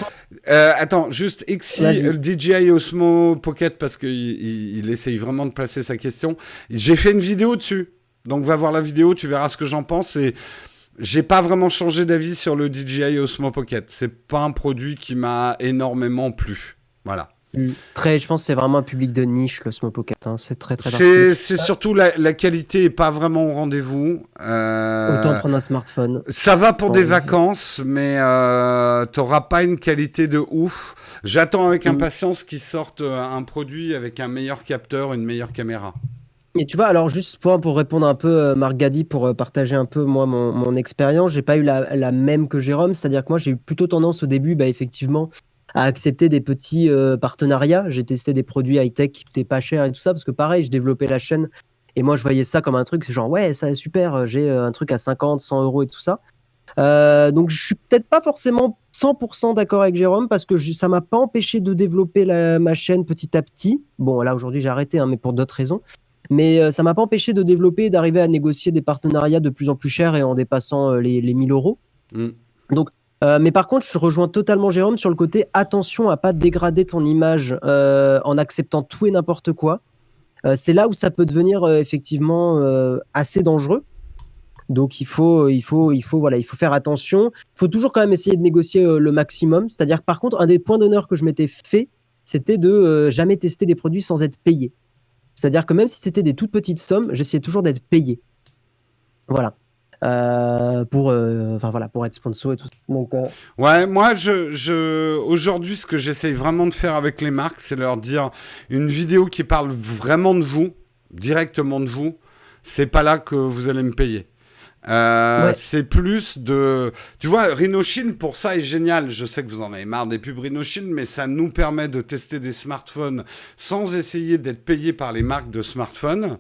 attends, juste Xi, DJI Osmo Pocket, parce qu'il il, essaye vraiment de placer sa question. J'ai fait une vidéo dessus. Donc va voir la vidéo, tu verras ce que j'en pense. Et j'ai pas vraiment changé d'avis sur le DJI Osmo Pocket. C'est pas un produit qui m'a énormément plu. Voilà. Mm. Très, je pense que c'est vraiment un public de niche, le Smoke Pocket. Hein. C'est très, très C'est surtout la, la, qualité est pas vraiment au rendez-vous. Euh, Autant prendre un smartphone. Ça va pour des vacances, mais euh, t'auras pas une qualité de ouf. J'attends avec mm. impatience qu'ils sortent euh, un produit avec un meilleur capteur, une meilleure caméra. Et tu vois, alors juste pour, pour répondre un peu, euh, Marc Gadi, pour partager un peu moi mon, mon expérience, j'ai pas eu la, la, même que Jérôme, c'est-à-dire que moi j'ai eu plutôt tendance au début, bah, effectivement, à accepter des petits euh, partenariats. J'ai testé des produits high-tech qui coûtaient pas cher et tout ça, parce que pareil, je développais la chaîne et moi je voyais ça comme un truc, c'est genre ouais, ça est super, j'ai euh, un truc à 50, 100 euros et tout ça. Euh, donc je suis peut-être pas forcément 100% d'accord avec Jérôme parce que ça m'a pas empêché de développer la, ma chaîne petit à petit. Bon là aujourd'hui j'ai arrêté, hein, mais pour d'autres raisons. Mais ça m'a pas empêché de développer, d'arriver à négocier des partenariats de plus en plus chers et en dépassant les, les 1000 euros. Mm. Donc euh, mais par contre, je rejoins totalement Jérôme sur le côté attention à pas dégrader ton image euh, en acceptant tout et n'importe quoi. Euh, c'est là où ça peut devenir effectivement assez dangereux. Donc il faut, il faut, il faut, voilà, il faut faire attention. Il faut toujours quand même essayer de négocier le maximum. C'est-à-dire que par contre, un des points d'honneur que je m'étais fait, c'était de jamais tester des produits sans être payé. C'est-à-dire que même si c'était des toutes petites sommes, j'essayais toujours d'être payé. Voilà. Euh, pour, euh, pour être sponsor et tout. Donc, euh, Ouais, moi, je, je... aujourd'hui, ce que j'essaye vraiment de faire avec les marques, c'est leur dire une vidéo qui parle vraiment de vous, directement de vous, c'est pas là que vous allez me payer. C'est plus de... Tu vois, Rhinoshield, pour ça, est génial. Je sais que vous en avez marre des pubs Rhinoshield, mais ça nous permet de tester des smartphones sans essayer d'être payé par les marques de smartphones.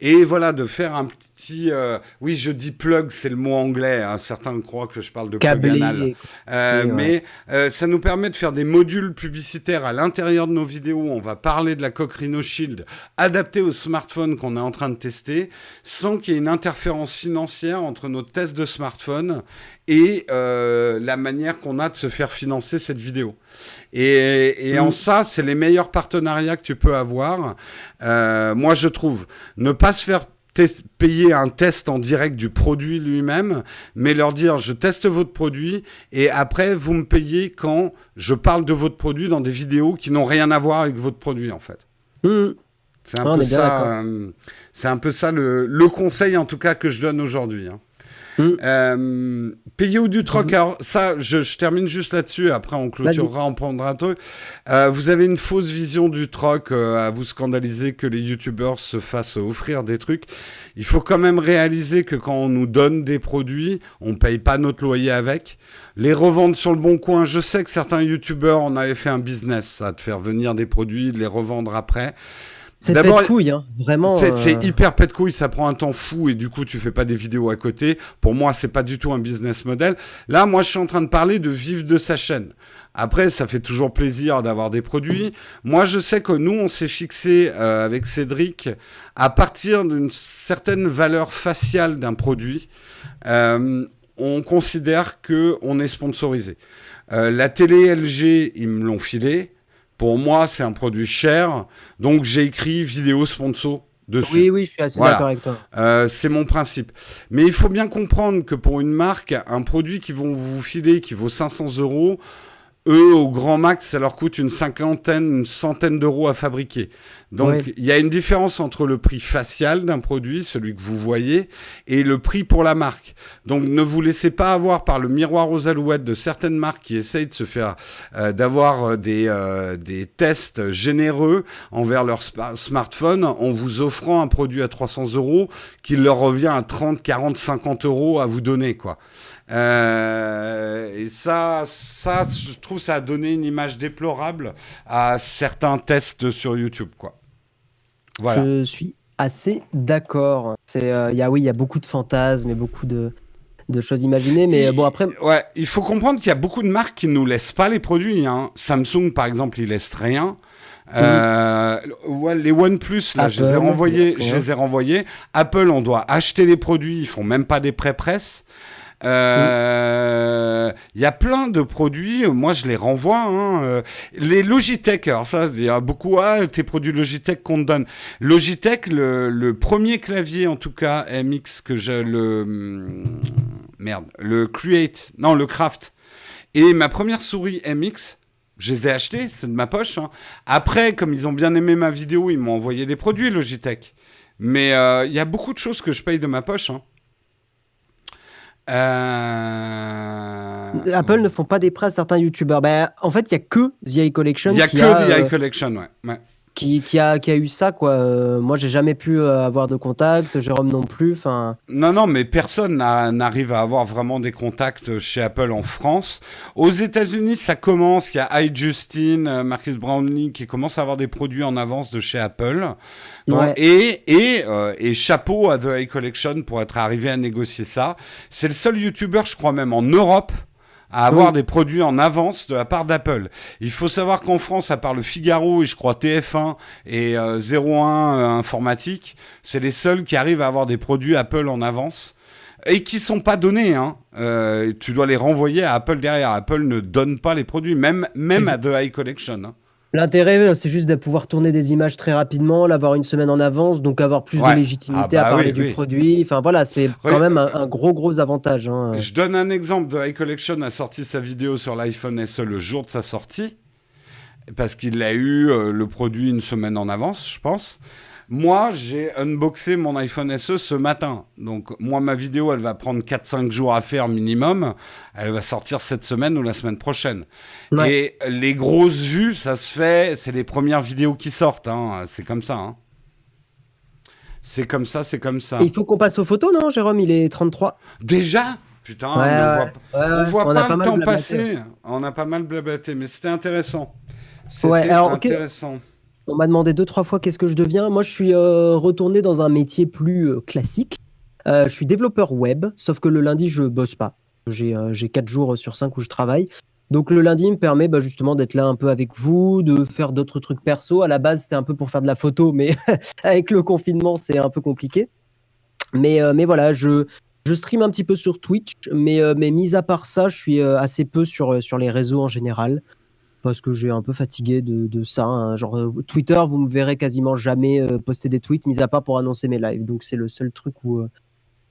Et voilà, de faire un petit... Euh, oui, je dis plug, c'est le mot anglais. Hein, certains croient que je parle de Câblé, plug euh, Mais euh, ça nous permet de faire des modules publicitaires à l'intérieur de nos vidéos. On va parler de la coque Rhino Shield adaptée au smartphone qu'on est en train de tester, sans qu'il y ait une interférence financière entre nos tests de smartphone et la manière qu'on a de se faire financer cette vidéo. Et, en mm. ça, c'est les meilleurs partenariats que tu peux avoir. Euh, moi, je trouve. Ne pas se faire payer un test en direct du produit lui-même, mais leur dire je teste votre produit et après vous me payez quand je parle de votre produit dans des vidéos qui n'ont rien à voir avec votre produit en fait. Mm. C'est un, peu ça, euh, c'est un peu ça le, le, conseil en tout cas que je donne aujourd'hui. Hein. Mm. Euh, payer ou du troc, mm. alors ça, je, termine juste là-dessus, après on clôturera, on prendra un truc. Euh, vous avez une fausse vision du troc, euh, à vous scandaliser que les youtubeurs se fassent offrir des trucs. Il faut quand même réaliser que quand on nous donne des produits, on paye pas notre loyer avec. Les revendre sur le bon coin, je sais que certains youtubeurs en avaient fait un business, ça, de faire venir des produits, de les revendre après. C'est pète couille, hein. vraiment. C'est euh. hyper pète couille, ça prend un temps fou et du coup tu fais pas des vidéos à côté. Pour moi, c'est pas du tout un business model. Là, moi, je suis en train de parler de vivre de sa chaîne. Après, ça fait toujours plaisir d'avoir des produits. Moi, je sais que nous, on s'est fixé euh, avec Cédric à partir d'une certaine valeur faciale d'un produit. Euh, on considère que on est sponsorisé. la télé LG, ils me l'ont filé. Pour moi, c'est un produit cher, donc j'ai écrit vidéo sponsor dessus. Oui, oui, je suis assez d'accord avec toi. Euh, c'est mon principe. Mais il faut bien comprendre que pour une marque, un produit qui vont vous filer qui vaut 500 euros, eux, au grand max, ça leur coûte une cinquantaine, une centaine d'euros à fabriquer. Donc, il y a une différence entre le prix facial d'un produit, celui que vous voyez, et le prix pour la marque. Donc, ne vous laissez pas avoir par le miroir aux alouettes de certaines marques qui essayent de se faire, euh, d'avoir euh, des, euh, des tests généreux envers leur smartphone en vous offrant un produit à 300 euros qui leur revient à 30, 40, 50 euros à vous donner, quoi. Euh, et ça, ça, je trouve, ça a donné une image déplorable à certains tests sur YouTube, quoi. Voilà. Je suis assez d'accord. C'est, euh, y a, oui, il y a beaucoup de fantasmes et beaucoup de, de choses imaginées, mais bon après. Ouais, il faut comprendre qu'il y a beaucoup de marques qui nous laissent pas les produits. Hein. Samsung, par exemple, ils laissent rien. Euh, les OnePlus, là, je les ai renvoyés. Je les ai renvoyés. Apple, on doit acheter les produits. Ils font même pas des pré-presse. Il euh, y a plein de produits, moi je les renvoie. Hein, euh, les Logitech, alors ça, il y a beaucoup, ah, tes produits Logitech qu'on te donne. Logitech, le, premier clavier en tout cas MX que j'ai, le. Hmm, merde, le Create, non, le Craft. Et ma première souris MX, je les ai achetés, c'est de ma poche. Hein. Après, comme ils ont bien aimé ma vidéo, ils m'ont envoyé des produits Logitech. Mais euh, il y a beaucoup de choses que je paye de ma poche. Hein. Euh, Apple ne font pas des prêts à certains youtubeurs. Ben, en fait, il n'y a que The Collection. Il n'y a que The euh, Collection, ouais qui, qui, a, qui a eu ça, quoi. Euh, moi, j'ai jamais pu euh, avoir de contact, Jérôme non plus. Enfin. Non, non, mais personne n'arrive à avoir vraiment des contacts chez Apple en France. Aux États-Unis, ça commence. Il y a iJustine, euh, Marcus Brownlee qui commence à avoir des produits en avance de chez Apple. et, et, et chapeau à The High Collection pour être arrivé à négocier ça. C'est le seul YouTuber, je crois même en Europe, à avoir des produits en avance de la part d'Apple. Il faut savoir qu'en France, à part le Figaro et je crois TF1 et 01 euh, euh, Informatique, c'est les seuls qui arrivent à avoir des produits Apple en avance et qui sont pas donnés. Hein. Euh, tu dois les renvoyer à Apple derrière. Apple ne donne pas les produits, même, même à The High Collection. Hein. L'intérêt, euh, c'est juste de pouvoir tourner des images très rapidement, l'avoir une semaine en avance, donc avoir plus de légitimité ah à bah parler du produit. Enfin voilà, c'est quand même un, gros gros avantage. Hein. Je donne un exemple. The iCollection a sorti sa vidéo sur l'iPhone SE le jour de sa sortie. parce qu'il a eu le produit une semaine en avance, je pense. Moi, j'ai unboxé mon iPhone SE ce matin. Donc, moi, ma vidéo, elle va prendre 4-5 jours à faire minimum. Elle va sortir cette semaine ou la semaine prochaine. Et les grosses vues, ça se fait, c'est les premières vidéos qui sortent. Hein. C'est comme ça. Hein. C'est comme ça, c'est comme ça. il faut qu'on passe aux photos, non, Jérôme? Il est 33. Déjà? Putain, on voit, voit pas, le temps passer. On a pas mal blablaté, mais c'était intéressant. C'était intéressant. On m'a demandé deux, trois fois qu'est-ce que je deviens. Moi, je suis euh, retourné dans un métier plus euh, classique. Euh, je suis développeur web, sauf que le lundi, je bosse pas. J'ai quatre jours sur cinq où je travaille. Donc le lundi me permet bah, justement d'être là un peu avec vous, de faire d'autres trucs perso. À la base, c'était un peu pour faire de la photo, mais avec le confinement, c'est un peu compliqué. Mais, voilà, je, stream un petit peu sur Twitch, mais, mis à part ça, je suis assez peu sur les réseaux en général parce que j'ai un peu fatigué de, ça. Hein. Genre euh, Twitter, vous me verrez quasiment jamais euh, poster des tweets, mis à part pour annoncer mes lives. Donc c'est le seul truc où, euh,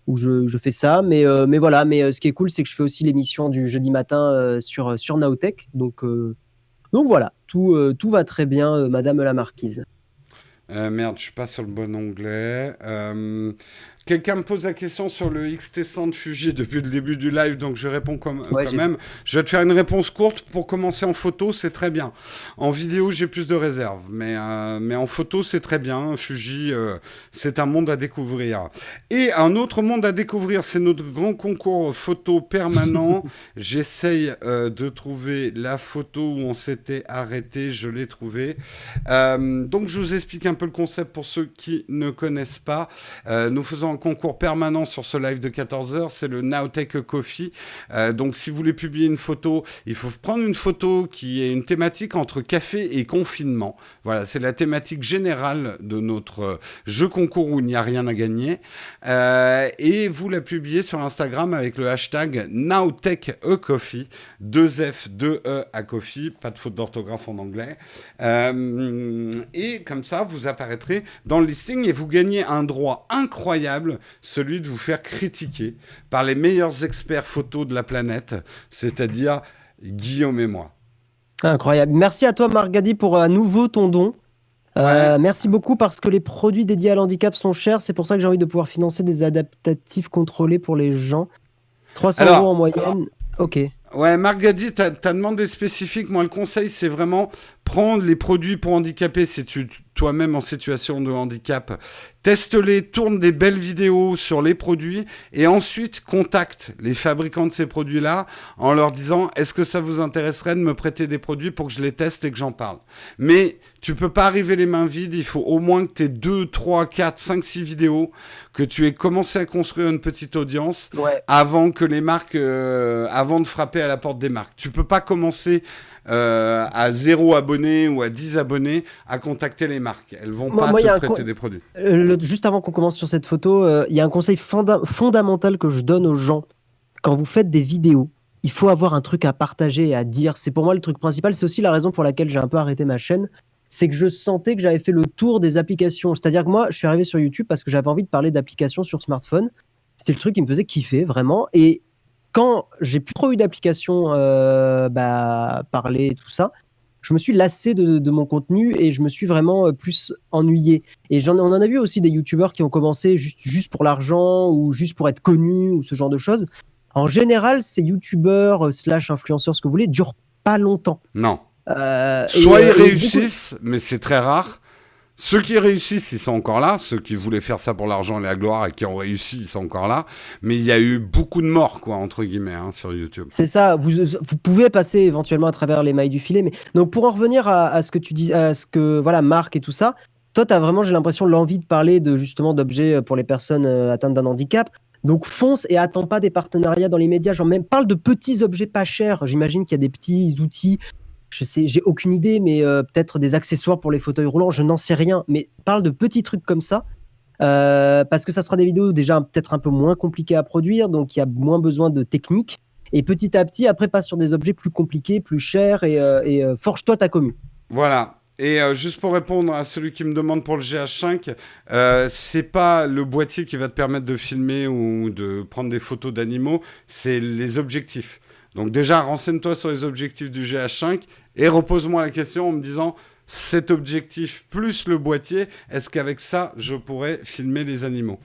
où je, je, fais ça. Mais, mais voilà, mais ce qui est cool, c'est que je fais aussi l'émission du jeudi matin sur, sur Nowtech. Donc, donc voilà, tout, tout va très bien, Madame la Marquise. merde, je suis pas sur le bon onglet. Quelqu'un me pose la question sur le XT100 de Fuji depuis le début du live, donc je réponds comme, quand même. Je vais te faire une réponse courte. Pour commencer en photo, c'est très bien. En vidéo, j'ai plus de réserves, mais, euh, mais en photo, c'est très bien. Fuji, euh, c'est un monde à découvrir. Et un autre monde à découvrir, c'est notre grand concours photo permanent. J'essaye euh, de trouver la photo où on s'était arrêté. Je l'ai trouvée. donc, je vous explique un peu le concept pour ceux qui ne connaissent pas. nous faisons concours permanent sur ce live de 14h, c'est le Nowtech Coffee. Euh, donc si vous voulez publier une photo, il faut prendre une photo qui est une thématique entre café et confinement. Voilà, c'est la thématique générale de notre euh, jeu concours où il n'y a rien à gagner. Euh, et vous la publiez sur Instagram avec le hashtag NowTechECoffee, 2 F, 2 E à Coffee, pas de faute d'orthographe en anglais. et comme ça, vous apparaîtrez dans le listing et vous gagnez un droit incroyable celui de vous faire critiquer par les meilleurs experts photos de la planète, c'est-à-dire Guillaume et moi. Incroyable. Merci à toi, Margadi, pour à nouveau ton don. Euh, merci beaucoup parce que les produits dédiés à l'handicap sont chers. C'est pour ça que j'ai envie de pouvoir financer des adaptatifs contrôlés pour les gens. 300 euros en moyenne. Ok. Ouais, Margadi, tu as, demandé spécifique. Moi, le conseil, c'est vraiment prendre les produits pour handicapés si tu toi-même en situation de handicap. Teste-les, tourne des belles vidéos sur les produits et ensuite contacte les fabricants de ces produits-là en leur disant est-ce que ça vous intéresserait de me prêter des produits pour que je les teste et que j'en parle? Mais tu peux pas arriver les mains vides, il faut au moins que tu aies 2, 3, 4, 5, 6 vidéos, que tu aies commencé à construire une petite audience avant que les marques, euh, avant de frapper à la porte des marques. Tu peux pas commencer euh, à zéro abonné ou à 10 abonnés à contacter les marques. Elles vont pas te prêter des produits. Euh, juste avant qu'on commence sur cette photo, euh, il y a un conseil fondamental que je donne aux gens. Quand vous faites des vidéos, il faut avoir un truc à partager et à dire. C'est pour moi le truc principal. C'est aussi la raison pour laquelle j'ai un peu arrêté ma chaîne. C'est que je sentais que j'avais fait le tour des applications. C'est-à-dire que moi, je suis arrivé sur YouTube parce que j'avais envie de parler d'applications sur smartphone. C'était le truc qui me faisait kiffer, vraiment. Et quand j'ai plus trop eu d'applications euh, bah, parler tout ça, je me suis lassé de, mon contenu et je me suis vraiment euh, plus ennuyé. Et on en a vu aussi des youtubeurs qui ont commencé juste, juste pour l'argent ou juste pour être connus ou ce genre de choses. En général, ces youtubeurs euh, slash influenceurs, ce que vous voulez, durent pas longtemps. Non. Soit ils réussissent, mais c'est très rare. Ceux qui réussissent, ils sont encore là. Ceux qui voulaient faire ça pour l'argent et la gloire et qui ont réussi, ils sont encore là. Mais il y a eu beaucoup de morts, quoi, entre guillemets, hein, sur YouTube. C'est ça. Vous, pouvez passer éventuellement à travers les mailles du filet. Mais donc, pour en revenir à, ce que tu dis, à ce que voilà, Marc et tout ça, toi, tu as vraiment, j'ai l'impression, l'envie de parler de justement d'objets pour les personnes euh, atteintes d'un handicap. Donc fonce et attends pas des partenariats dans les médias. Genre même parle de petits objets pas chers. J'imagine qu'il y a des petits outils je sais, j'ai aucune idée, mais euh, peut-être des accessoires pour les fauteuils roulants, je n'en sais rien. Mais parle de petits trucs comme ça, euh, parce que ça sera des vidéos déjà peut-être un peu moins compliquées à produire, donc il y a moins besoin de technique. Et petit à petit, après, passe sur des objets plus compliqués, plus chers, et, euh, forge-toi ta commune. Voilà. Et juste pour répondre à celui qui me demande pour le GH5, c'est pas le boîtier qui va te permettre de filmer ou de prendre des photos d'animaux, c'est les objectifs. Donc déjà, renseigne-toi sur les objectifs du GH5 Et repose-moi la question en me disant, cet objectif plus le boîtier, est-ce qu'avec ça, je pourrais filmer les animaux?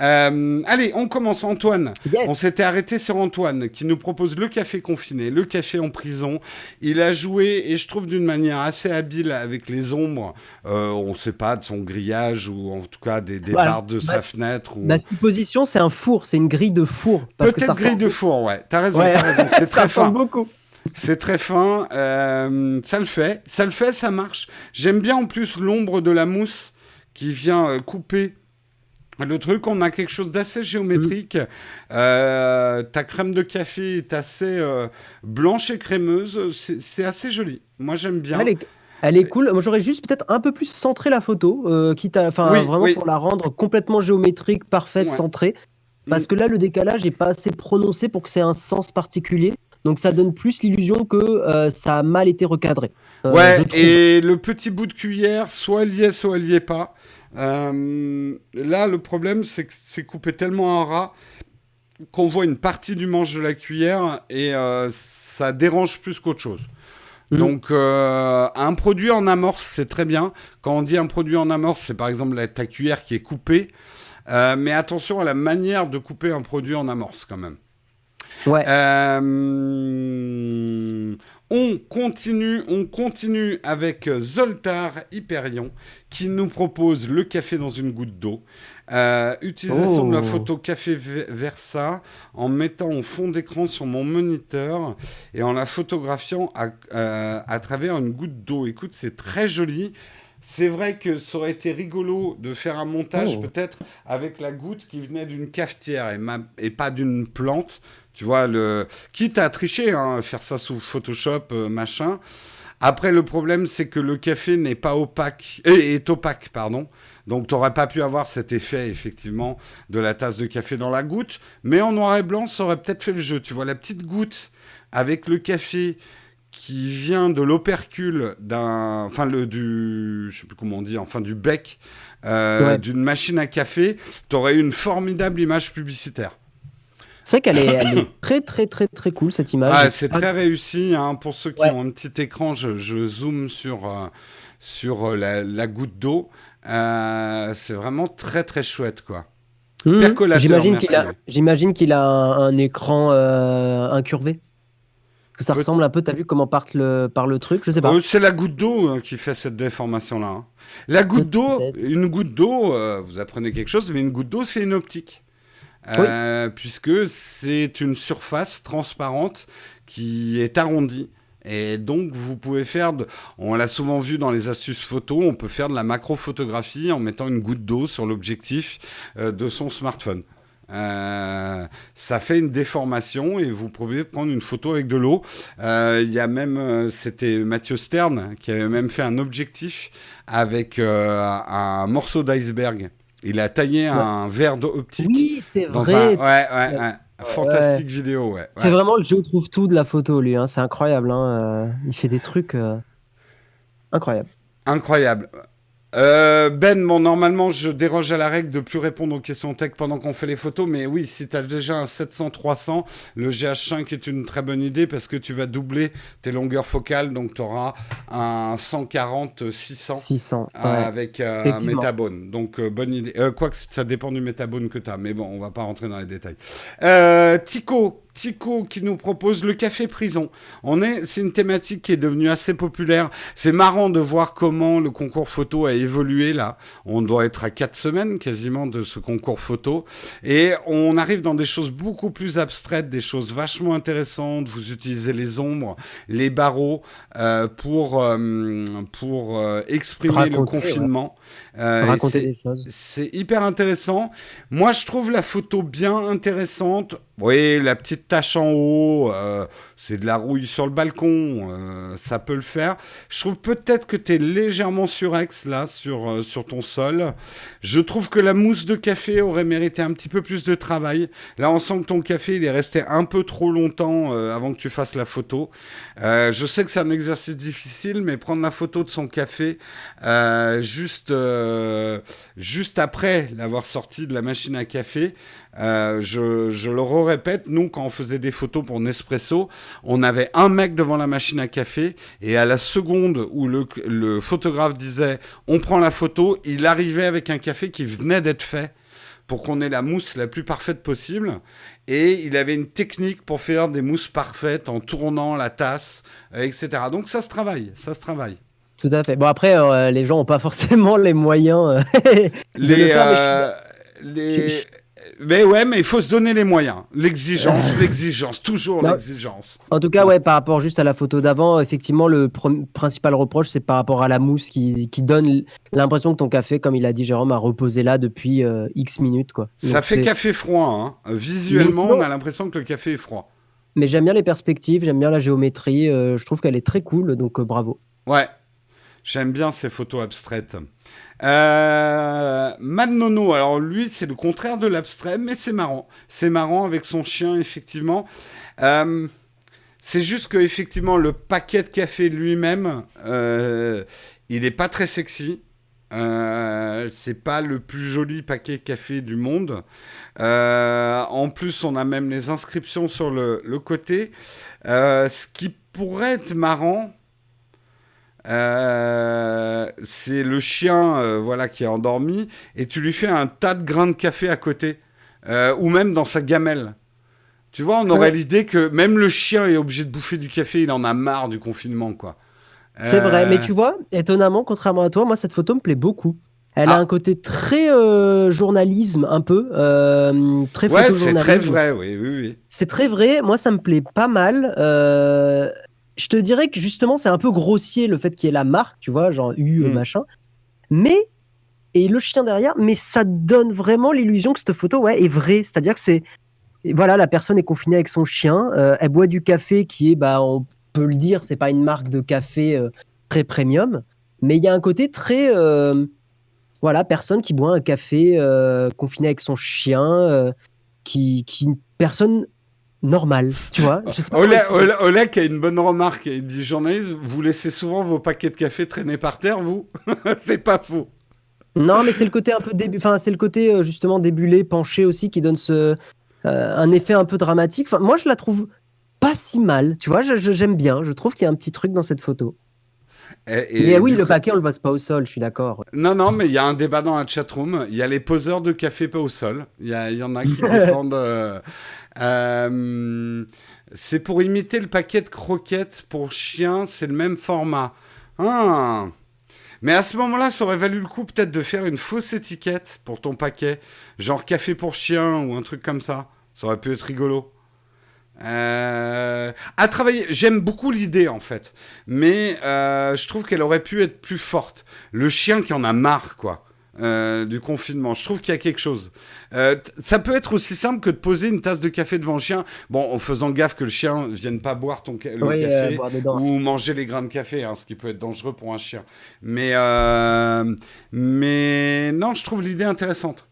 Euh, Allez, on commence. Antoine, on s'était arrêté sur Antoine qui nous propose le café confiné, le café en prison. Il a joué, et je trouve d'une manière assez habile avec les ombres, euh, on ne sait pas, de son grillage ou en tout cas des, des barres de sa fenêtre. Ou... Ma supposition, c'est un four, c'est une grille de four. Peut-être grille de four, ouais. T'as raison, raison. C'est très fort. beaucoup. C'est très fin, euh, ça le fait, ça le fait, ça marche. J'aime bien en plus l'ombre de la mousse qui vient euh, couper le truc. On a quelque chose d'assez géométrique. Euh, ta crème de café est assez blanche et crémeuse. C'est assez joli. Moi j'aime bien. Elle est, cool. Moi j'aurais juste peut-être un peu plus centré la photo, quitte enfin vraiment pour la rendre complètement géométrique, parfaite, centrée. Parce mm. que là, le décalage n'est pas assez prononcé pour que c'est un sens particulier. Donc ça donne plus l'illusion que euh, ça a mal été recadré. Euh, ouais, et le petit bout de cuillère, soit lié, soit lié pas. Euh, là, le problème, c'est que c'est coupé tellement en ras qu'on voit une partie du manche de la cuillère et ça dérange plus qu'autre chose. Mhm. Donc, un produit en amorce, c'est très bien. Quand on dit un produit en amorce, c'est par exemple la, ta cuillère qui est coupée. mais attention à la manière de couper un produit en amorce quand même. Ouais. Euh, on continue, on continue avec Zoltar Hyperion qui nous propose le café dans une goutte d'eau. Euh, utilisation de la oh. photo café Versa en mettant en fond d'écran sur mon moniteur et en la photographiant à, euh, à travers une goutte d'eau. Écoute, c'est très joli. C'est vrai que ça aurait été rigolo de faire un montage oh. peut-être avec la goutte qui venait d'une cafetière et, et pas d'une plante. Tu vois, le... quitte à tricher, hein, faire ça sous Photoshop, euh, machin. Après, le problème, c'est que le café n'est pas opaque, et est opaque, pardon. Donc, tu n'aurais pas pu avoir cet effet, effectivement, de la tasse de café dans la goutte. Mais en noir et blanc, ça aurait peut-être fait le jeu. Tu vois, la petite goutte avec le café qui vient de l'opercule d'un, enfin le du, je sais plus comment on dit, enfin du bec euh, d'une machine à café, tu aurais une formidable image publicitaire. C'est vrai qu'elle est, très très très très cool cette image. Ah, c'est très réussi. Hein. Pour ceux qui ont un petit écran, je, zoome sur, euh, sur euh, la, goutte d'eau. c'est vraiment très très chouette quoi. Mmh. J'imagine qu'il a, j'imagine qu'il a un écran incurvé que ça ressemble un peu, t'as vu comment part le, par le truc Je sais pas. Euh, c'est la goutte d'eau hein, qui fait cette déformation-là. Hein. La goutte d'eau, une goutte d'eau, euh, vous apprenez quelque chose, mais une goutte d'eau, c'est une optique. Euh, puisque c'est une surface transparente qui est arrondie. Et donc, vous pouvez faire, de, on l'a souvent vu dans les astuces photo, on peut faire de la macrophotographie en mettant une goutte d'eau sur l'objectif de son smartphone. Euh, ça fait une déformation et vous pouvez prendre une photo avec de l'eau. Euh, il y a même, euh, c'était Mathieu Stern qui avait même fait un objectif avec un morceau d'iceberg. Il a taillé un verre optique. Oui, c'est vrai. Un... Ouais, ouais, ouais. Fantastique vidéo, ouais. C'est vraiment le jeu trouve tout de la photo, lui. Hein. C'est incroyable. Hein. Il fait des trucs incroyables. Incroyable. Euh, ben, bon, normalement, je déroge à la règle de plus répondre aux questions tech pendant qu'on fait les photos, mais oui, si tu as déjà un 700-300, le GH5 est une très bonne idée parce que tu vas doubler tes longueurs focales, donc tu auras un 140-600 600, avec euh, un métabone. Donc, euh, bonne idée. quoi que ça dépend du métabone que tu as, mais bon, on va pas rentrer dans les détails. Tico, Tico qui nous propose le café prison. On est, c'est une thématique qui est devenue assez populaire. C'est marrant de voir comment le concours photo a évolué là. On doit être à quatre semaines quasiment de ce concours photo et on arrive dans des choses beaucoup plus abstraites, des choses vachement intéressantes. Vous utilisez les ombres, les barreaux euh, pour euh, pour euh, exprimer le confinement. C'est hyper intéressant. Moi, je trouve la photo bien intéressante oui, la petite tache en haut, euh, c'est de la rouille sur le balcon, euh, ça peut le faire. Je trouve peut-être que tu es légèrement surex là, sur, euh, sur ton sol. Je trouve que la mousse de café aurait mérité un petit peu plus de travail. Là, on sent que ton café, il est resté un peu trop longtemps avant que tu fasses la photo. je sais que c'est un exercice difficile, mais prendre la photo de son café juste, juste après l'avoir sorti de la machine à café, je, je le répète, nous, quand on faisait des photos pour Nespresso, on avait un mec devant la machine à café et à la seconde où le, photographe disait on prend la photo, il arrivait avec un café qui venait d'être fait pour qu'on ait la mousse la plus parfaite possible. Et il avait une technique pour faire des mousses parfaites en tournant la tasse, euh, etc. Donc ça se travaille, ça se travaille. Tout à fait. Bon après, euh, les gens n'ont pas forcément les moyens. Euh, les, les, mais ouais, mais il faut se donner les moyens. L'exigence, l'exigence, toujours l'exigence. En tout cas, ouais, par rapport juste à la photo d'avant, effectivement, le principal reproche, c'est par rapport à la mousse qui, qui donne l'impression que ton café, comme il a dit Jérôme, a reposé là depuis euh, X minutes. Quoi. Ça fait café froid. Hein. Visuellement, on a l'impression que le café est froid. Mais j'aime bien les perspectives, j'aime bien la géométrie. Euh, je trouve qu'elle est très cool, donc euh, bravo. Ouais, j'aime bien ces photos abstraites. Euh, Mad Nono, alors lui, c'est le contraire de l'abstrait, mais c'est marrant. C'est marrant avec son chien, effectivement. Euh, c'est juste que, effectivement, le paquet de café lui-même, euh, il n'est pas très sexy. Euh, c'est pas le plus joli paquet de café du monde. en plus, on a même les inscriptions sur le côté. ce qui pourrait être marrant, euh, c'est le chien euh, voilà, qui est endormi et tu lui fais un tas de grains de café à côté euh, ou même dans sa gamelle. Tu vois, on aurait l'idée que même le chien est obligé de bouffer du café, il en a marre du confinement, quoi. C'est vrai, mais tu vois, étonnamment, contrairement à toi, moi cette photo me plaît beaucoup. Elle a ah. un côté très journalisme, un peu. très ouais, c'est très vrai, oui, oui, oui. C'est très vrai. Moi, ça me plaît pas mal je te dirais que justement, c'est un peu grossier le fait qu'il y ait la marque, tu vois, genre U, hmm. machin. Mais, et le chien derrière, mais ça donne vraiment l'illusion que cette photo, ouais, est vraie. C'est-à-dire que c'est. Voilà, la personne est confinée avec son chien, euh, elle boit du café qui est, bah, on peut le dire, c'est pas une marque de café euh, très premium, mais il y a un côté très. Euh, voilà, personne qui boit un café confiné avec son chien, qui, qui. Personne normal, tu vois. Oleg, a une bonne remarque. Il dit journaliste, vous laissez souvent vos paquets de café traîner par terre, vous C'est pas faux. Non, mais c'est le côté un peu début, enfin c'est le côté euh, justement débulé, penché aussi qui donne ce euh, un effet un peu dramatique. Enfin, moi je la trouve pas si mal, tu vois. J'aime bien. Je trouve qu'il y a un petit truc dans cette photo. Et, mais oui, le paquet, on le passe pas au sol, je suis d'accord. Non, non, mais il y a un débat dans la chatroom. Il y a les poseurs de café pas au sol. Il y, y en a qui défendent. Euh, euh, c'est pour imiter le paquet de croquettes pour chien, c'est le même format. Ah. Mais à ce moment-là, ça aurait valu le coup peut-être de faire une fausse étiquette pour ton paquet, genre café pour chien ou un truc comme ça. Ça aurait pu être rigolo. Euh, à travailler, j'aime beaucoup l'idée en fait, mais euh, je trouve qu'elle aurait pu être plus forte. Le chien qui en a marre, quoi. Euh, du confinement. Je trouve qu'il y a quelque chose. Euh, ça peut être aussi simple que de poser une tasse de café devant le chien, bon, en faisant gaffe que le chien vienne pas boire ton le euh, café ou manger les grains de café, hein, ce qui peut être dangereux pour un chien. Mais, mais non, je trouve l'idée intéressante.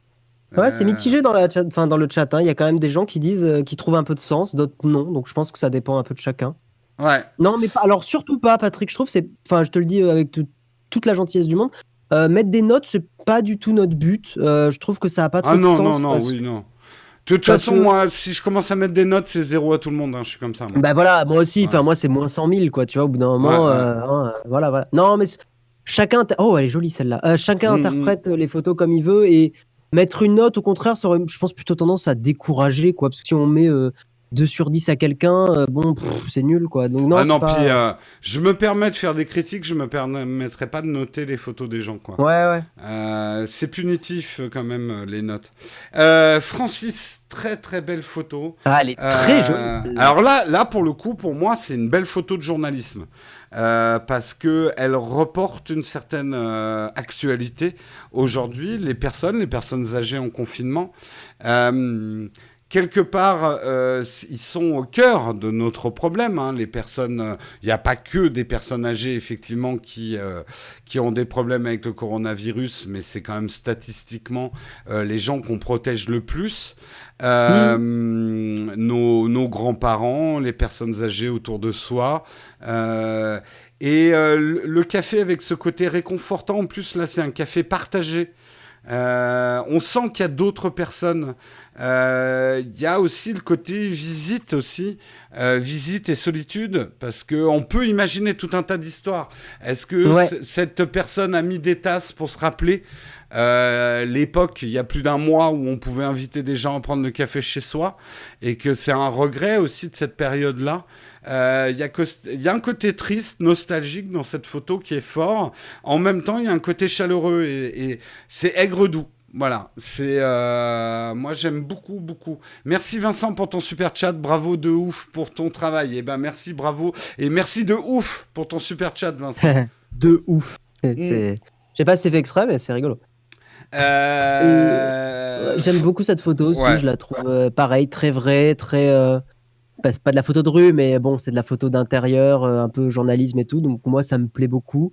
Ouais, c'est mitigé dans, la enfin, dans le chat. Hein. Il y a quand même des gens qui disent qui trouvent un peu de sens, d'autres non. Donc je pense que ça dépend un peu de chacun. Ouais. Non, mais pas, alors surtout pas, Patrick. Je trouve c'est, enfin, je te le dis avec toute la gentillesse du monde. Mettre des notes, c'est pas du tout notre but. Euh, je trouve que ça a pas trop ah, non, de sens. Non, non, oui, non. De toute façon, moi, si je commence à mettre des notes, c'est zéro à tout le monde. Hein, je suis comme ça. Bah voilà, moi aussi. Enfin, moi, c'est moins 100 000, quoi. Tu vois, au bout d'un moment, euh, hein, voilà, voilà. Non, mais chacun. Oh, elle est jolie celle-là. Euh, chacun mm, mm. interprète les photos comme il veut et mettre une note, au contraire, ça aurait, je pense, plutôt tendance à décourager, quoi. Parce que si on met 2 sur 10 à quelqu'un, euh, bon, c'est nul quoi. Donc, non, ah non, puis euh, je me permets de faire des critiques, je me permettrai pas de noter les photos des gens quoi. Ouais, ouais. Euh, c'est punitif quand même les notes. Francis, très très belle photo. Ah, elle est très jolie. Alors là, là pour le coup, pour moi, c'est une belle photo de journalisme. parce que elle reporte une certaine actualité. Aujourd'hui, les personnes, les personnes âgées en confinement, quelque part, euh, ils sont au cœur de notre problème. Hein. Les personnes, il n'y a pas que des personnes âgées effectivement qui euh, qui ont des problèmes avec le coronavirus, mais c'est quand même statistiquement euh, les gens qu'on protège le plus. Mmh. Nos, nos grands-parents, les personnes âgées autour de soi. et le café avec ce côté réconfortant, en plus là c'est un café partagé. Euh, on sent qu'il y a d'autres personnes. Euh, il y a aussi le côté visite aussi, euh, visite et solitude, parce que on peut imaginer tout un tas d'histoires. Est-ce que cette personne a mis des tasses pour se rappeler? L'époque, il y a plus d'un mois où on pouvait inviter des gens à prendre le café chez soi, et que c'est un regret aussi de cette période-là. Il euh, y, a un côté triste, nostalgique dans cette photo qui est fort. En même temps, il y a un côté chaleureux et, c'est aigre doux. Voilà, c'est euh, moi j'aime beaucoup beaucoup. Merci Vincent pour ton super chat, bravo de ouf pour ton travail. Et eh ben merci, bravo et merci de ouf pour ton super chat Vincent. de ouf. Mm. Je sais pas si c'est fait exprès mais c'est rigolo. Euh, j'aime beaucoup cette photo aussi, je la trouve pareil, très vraie, très c'est pas de la photo de rue, mais bon, c'est de la photo d'intérieur, euh, un peu journalisme et tout. Donc moi, ça me plaît beaucoup.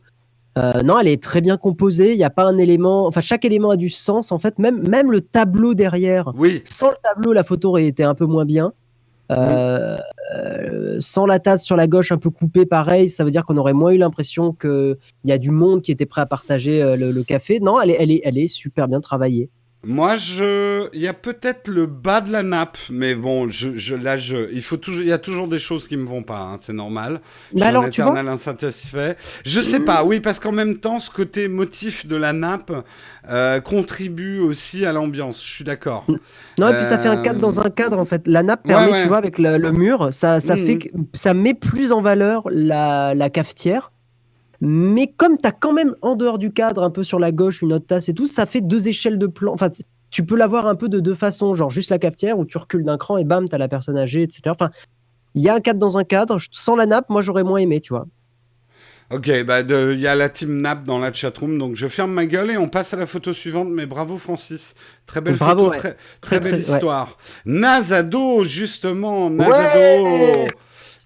Euh, non, elle est très bien composée. Il n'y a pas un élément. Enfin, chaque élément a du sens. En fait, même, même le tableau derrière. Oui. Sans le tableau, la photo aurait été un peu moins bien. Euh, sans la tasse sur la gauche un peu coupée, pareil, ça veut dire qu'on aurait moins eu l'impression qu'il y a du monde qui était prêt à partager le, café. Non, elle est, elle, est, elle est super bien travaillée. Moi, je, il y a peut-être le bas de la nappe, mais bon, je, je, là, je, il faut toujours, il y a toujours des choses qui me vont pas, hein, c'est normal. Mais alors, tu vois insatisfait. Je sais pas, oui, parce qu'en même temps, ce côté motif de la nappe euh, contribue aussi à l'ambiance. Je suis d'accord. Non, et puis ça fait un cadre dans un cadre en fait. La nappe permet, tu vois, avec le, mur, ça, ça mm, fait, que, ça met plus en valeur la, la cafetière mais comme tu as quand même en dehors du cadre, un peu sur la gauche, une autre tasse et tout, ça fait deux échelles de plan. Enfin, tu peux l'avoir un peu de deux façons, genre juste la cafetière où tu recules d'un cran et bam, tu as la personne âgée, etc. Enfin, il y a un cadre dans un cadre. Sans la nappe, moi j'aurais moins aimé, tu vois. Ok, bah il y a la team nappe dans la chatroom, donc je ferme ma gueule et on passe à la photo suivante. Mais bravo Francis, très belle photo, très, belle histoire. Nazado, justement, Nazado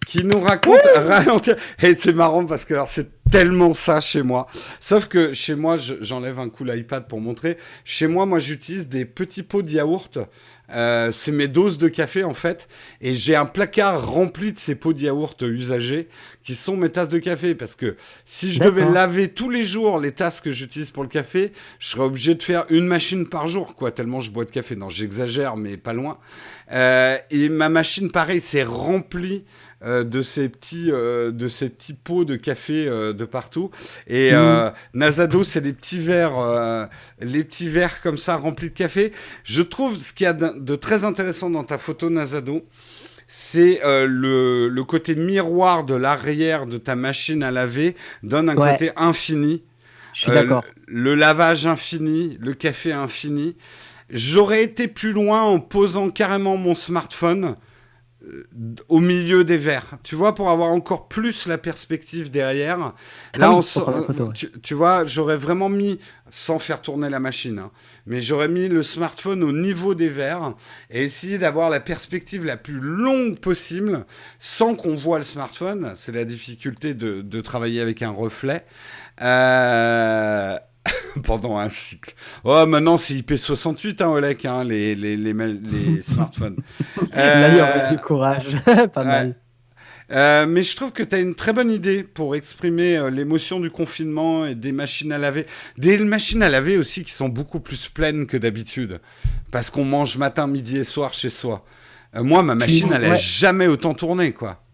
qui nous raconte ralentir. Et c'est marrant parce que alors c'est tellement ça chez moi. Sauf que chez moi, j'enlève un coup l'iPad pour montrer. Chez moi, moi j'utilise des petits pots de yaourt. Euh, c'est mes doses de café en fait, et j'ai un placard rempli de ces pots de yaourt usagés qui sont mes tasses de café. Parce que si je devais laver tous les jours les tasses que j'utilise pour le café, je serais obligé de faire une machine par jour, quoi, tellement je bois de café. Non, j'exagère, mais pas loin. Euh, et ma machine, pareil, c'est rempli euh, de ces petits euh, de ces petits pots de café euh, de partout. Et mmh. Nazado c'est les petits verres les petits verres comme ça remplis de café. Je trouve ce qu'il y a de, très intéressant dans ta photo Nazado c'est le, le, côté miroir de l'arrière de ta machine à laver donne un côté infini. Je suis d'accord. Le lavage infini le café infini. J'aurais été plus loin en posant carrément mon smartphone au milieu des verres, tu vois, pour avoir encore plus la perspective derrière. Ah Là, on tu, vois, j'aurais vraiment mis, sans faire tourner la machine, hein, mais j'aurais mis le smartphone au niveau des verres et essayé d'avoir la perspective la plus longue possible sans qu'on voit le smartphone. C'est la difficulté de, de, travailler avec un reflet. Euh, pendant un cycle. Oh, maintenant c'est IP68, hein, Olek, hein, les, les, les, les smartphones. Y aurait du courage, pas mal. Euh, mais je trouve que tu as une très bonne idée pour exprimer euh, l'émotion du confinement et des machines à laver. Des machines à laver aussi qui sont beaucoup plus pleines que d'habitude. Parce qu'on mange matin, midi et soir chez soi. Euh, moi, ma machine, elle n'a jamais autant tourné, quoi.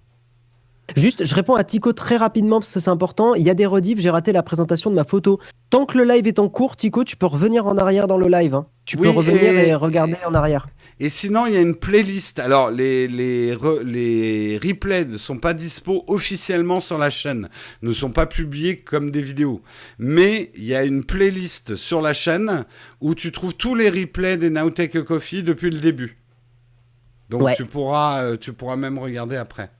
Juste, je réponds à Tico très rapidement parce que c'est important. Il y a des rediffs, j'ai raté la présentation de ma photo. Tant que le live est en cours, Tico, tu peux revenir en arrière dans le live. Hein. Tu peux revenir et... regarder en arrière. Et sinon, il y a une playlist. Alors, les, les, les replays ne sont pas dispo officiellement sur la chaîne, ne sont pas publiés comme des vidéos. Mais il y a une playlist sur la chaîne où tu trouves tous les replays des Nowtech Coffee depuis le début. Donc, tu, pourras, euh, tu pourras même regarder après.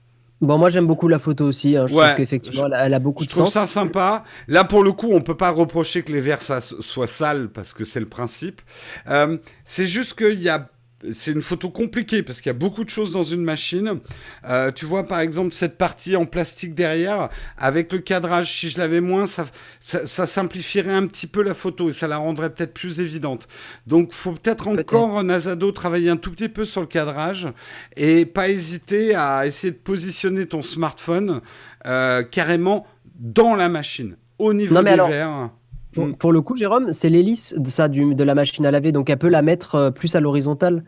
Bon, moi j'aime beaucoup la photo aussi. Hein. Je trouve qu'effectivement, elle a beaucoup de sens. Je trouve ça sympa. Là, pour le coup, on peut pas reprocher que les verres soient sales parce que c'est le principe. Euh, c'est juste qu'il y a c'est une photo compliquée parce qu'il y a beaucoup de choses dans une machine. Euh, tu vois par exemple cette partie en plastique derrière, avec le cadrage, si je l'avais moins, ça, ça, simplifierait un petit peu la photo et ça la rendrait peut-être plus évidente. Donc faut peut-être encore, Nazado, travailler un tout petit peu sur le cadrage et pas hésiter à essayer de positionner ton smartphone euh, carrément dans la machine, au niveau des verres. Mm. pour, le coup, Jérôme, c'est l'hélice de ça du, de la machine à laver, donc elle peut la mettre euh, plus à l'horizontale.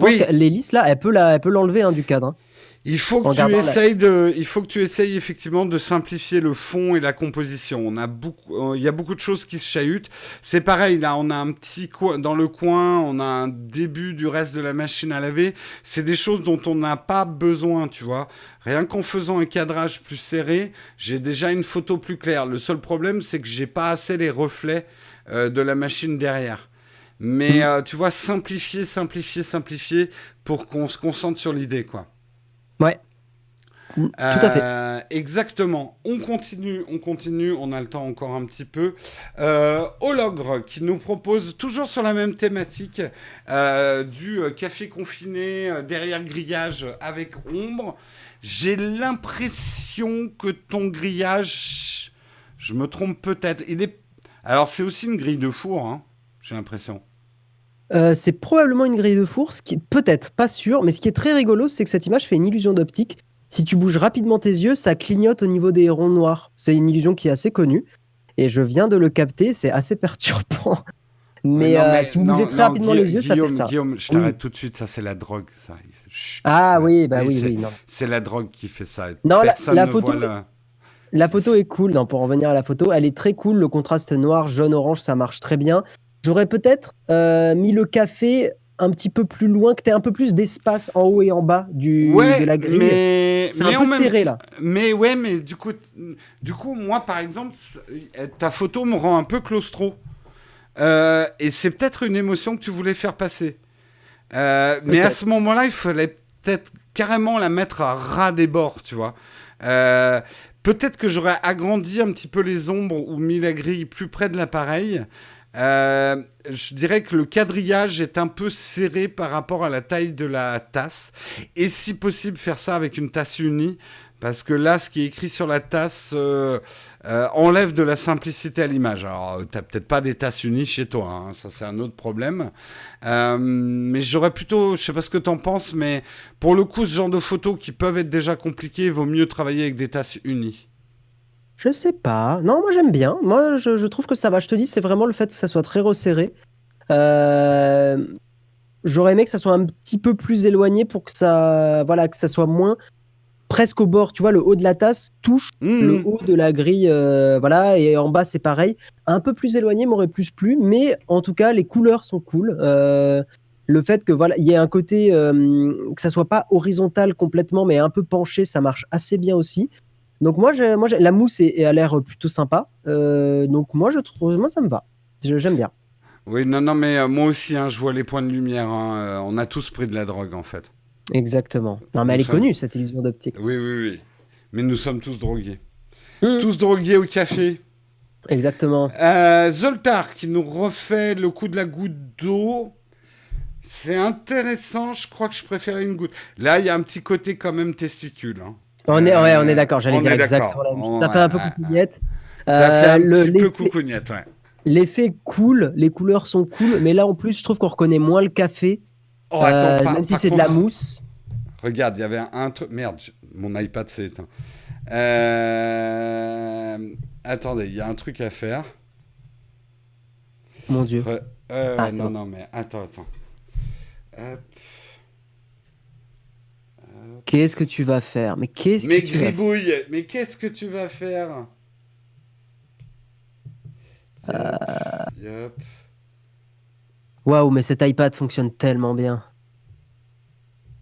oui. l'hélice là, elle peut la, elle peut l'enlever hein, du cadre. Hein. Il faut que tu essayes de, il faut que tu essayes effectivement de simplifier le fond et la composition. On a beaucoup, euh, il y a beaucoup de choses qui se chahutent. C'est pareil là, on a un petit coin dans le coin, on a un début du reste de la machine à laver. C'est des choses dont on n'a pas besoin, tu vois. Rien qu'en faisant un cadrage plus serré, j'ai déjà une photo plus claire. Le seul problème, c'est que j'ai pas assez les reflets euh, de la machine derrière. Mais mmh. euh, tu vois, simplifier, simplifier, simplifier pour qu'on se concentre sur l'idée, quoi. Ouais. Tout à fait. Euh, exactement. On continue, on continue, on a le temps encore un petit peu. Euh, Ologre qui nous propose toujours sur la même thématique euh, du café confiné derrière grillage avec ombre. J'ai l'impression que ton grillage, je me trompe peut-être. Il. Alors c'est aussi une grille de four, hein, j'ai l'impression. Euh, c'est probablement une grille de four, ce qui peut-être pas sûr, mais ce qui est très rigolo, c'est que cette image fait une illusion d'optique. Si tu bouges rapidement tes yeux, ça clignote au niveau des ronds noirs. C'est une illusion qui est assez connue. Et je viens de le capter, c'est assez perturbant. Mais, euh, si vous bougez très rapidement les yeux, ça fait ça. Guillaume, je t'arrête tout de suite, ça c'est la drogue. Ça. ah oui, bah oui, oui. C'est la drogue qui fait ça. Non, la, photo, la photo est cool. pour en venir à la photo, elle est très cool. Le contraste noir, jaune, orange, ça marche très bien. J'aurais peut-être euh, mis le café un petit peu plus loin, que tu aies un peu plus d'espace en haut et en bas du, de la grille. Mais, c'est un peu serré là. Mais ouais, mais du coup, du coup, moi par exemple, ta photo me rend un peu claustro. Euh, et c'est peut-être une émotion que tu voulais faire passer. Euh, mais à ce moment-là, il fallait peut-être carrément la mettre à ras des bords, tu vois. peut-être que j'aurais agrandi un petit peu les ombres ou mis la grille plus près de l'appareil. Euh, je dirais que le quadrillage est un peu serré par rapport à la taille de la tasse. Et si possible, faire ça avec une tasse unie. Parce que là, ce qui est écrit sur la tasse euh, euh, enlève de la simplicité à l'image. Alors, tu n'as peut-être pas des tasses unies chez toi, hein. ça c'est un autre problème. mais j'aurais plutôt, je sais pas ce que tu en penses, mais pour le coup, ce genre de photos qui peuvent être déjà compliquées, vaut mieux travailler avec des tasses unies. Je sais pas. Non, moi j'aime bien. Moi je, trouve que ça va. Je te dis, c'est vraiment le fait que ça soit très resserré. Euh, j'aurais aimé que ça soit un petit peu plus éloigné pour que ça, voilà, que ça soit moins presque au bord. Tu vois, le haut de la tasse touche mmh. le haut de la grille, euh, voilà, et en bas c'est pareil. Un peu plus éloigné m'aurait plus plu, mais en tout cas les couleurs sont cool. Euh, le fait que voilà, il y ait un côté que ça soit pas horizontal complètement, mais un peu penché, ça marche assez bien aussi. Donc moi, moi la mousse est, a l'air plutôt sympa. Euh, donc moi, je trouve, moi ça me va. J'aime bien. Oui, non, non, mais euh, moi aussi, hein, je vois les points de lumière. Hein, euh, on a tous pris de la drogue, en fait. Exactement. Non, mais elle est connue, cette illusion d'optique. Oui, oui, oui. Mais nous sommes tous drogués. Mmh. Tous drogués au café. Exactement. Zoltar qui nous refait le coup de la goutte d'eau. C'est intéressant, je crois que je préférais une goutte. Là, il y a un petit côté quand même testicule. Hein. On est, ouais, on est d'accord, j'allais dire exactement Ça fait un peu coucougnette. Ça fait un euh, petit peu coucougnette, ouais. L'effet cool, les couleurs sont cool, mais là en plus, je trouve qu'on reconnaît moins le café. Oh, attends, euh, même si c'est de la mousse. Regarde, il y avait un truc. Merde, mon iPad s'est éteint. Euh... Attendez, il y a un truc à faire. Mon Dieu. ah, non, non, mais attends, attends. Hop. Qu'est-ce que tu vas faire? Mais qu'est-ce que tu gribouille, mais qu'est-ce que tu vas faire? Euh. Waouh, mais cet iPad fonctionne tellement bien.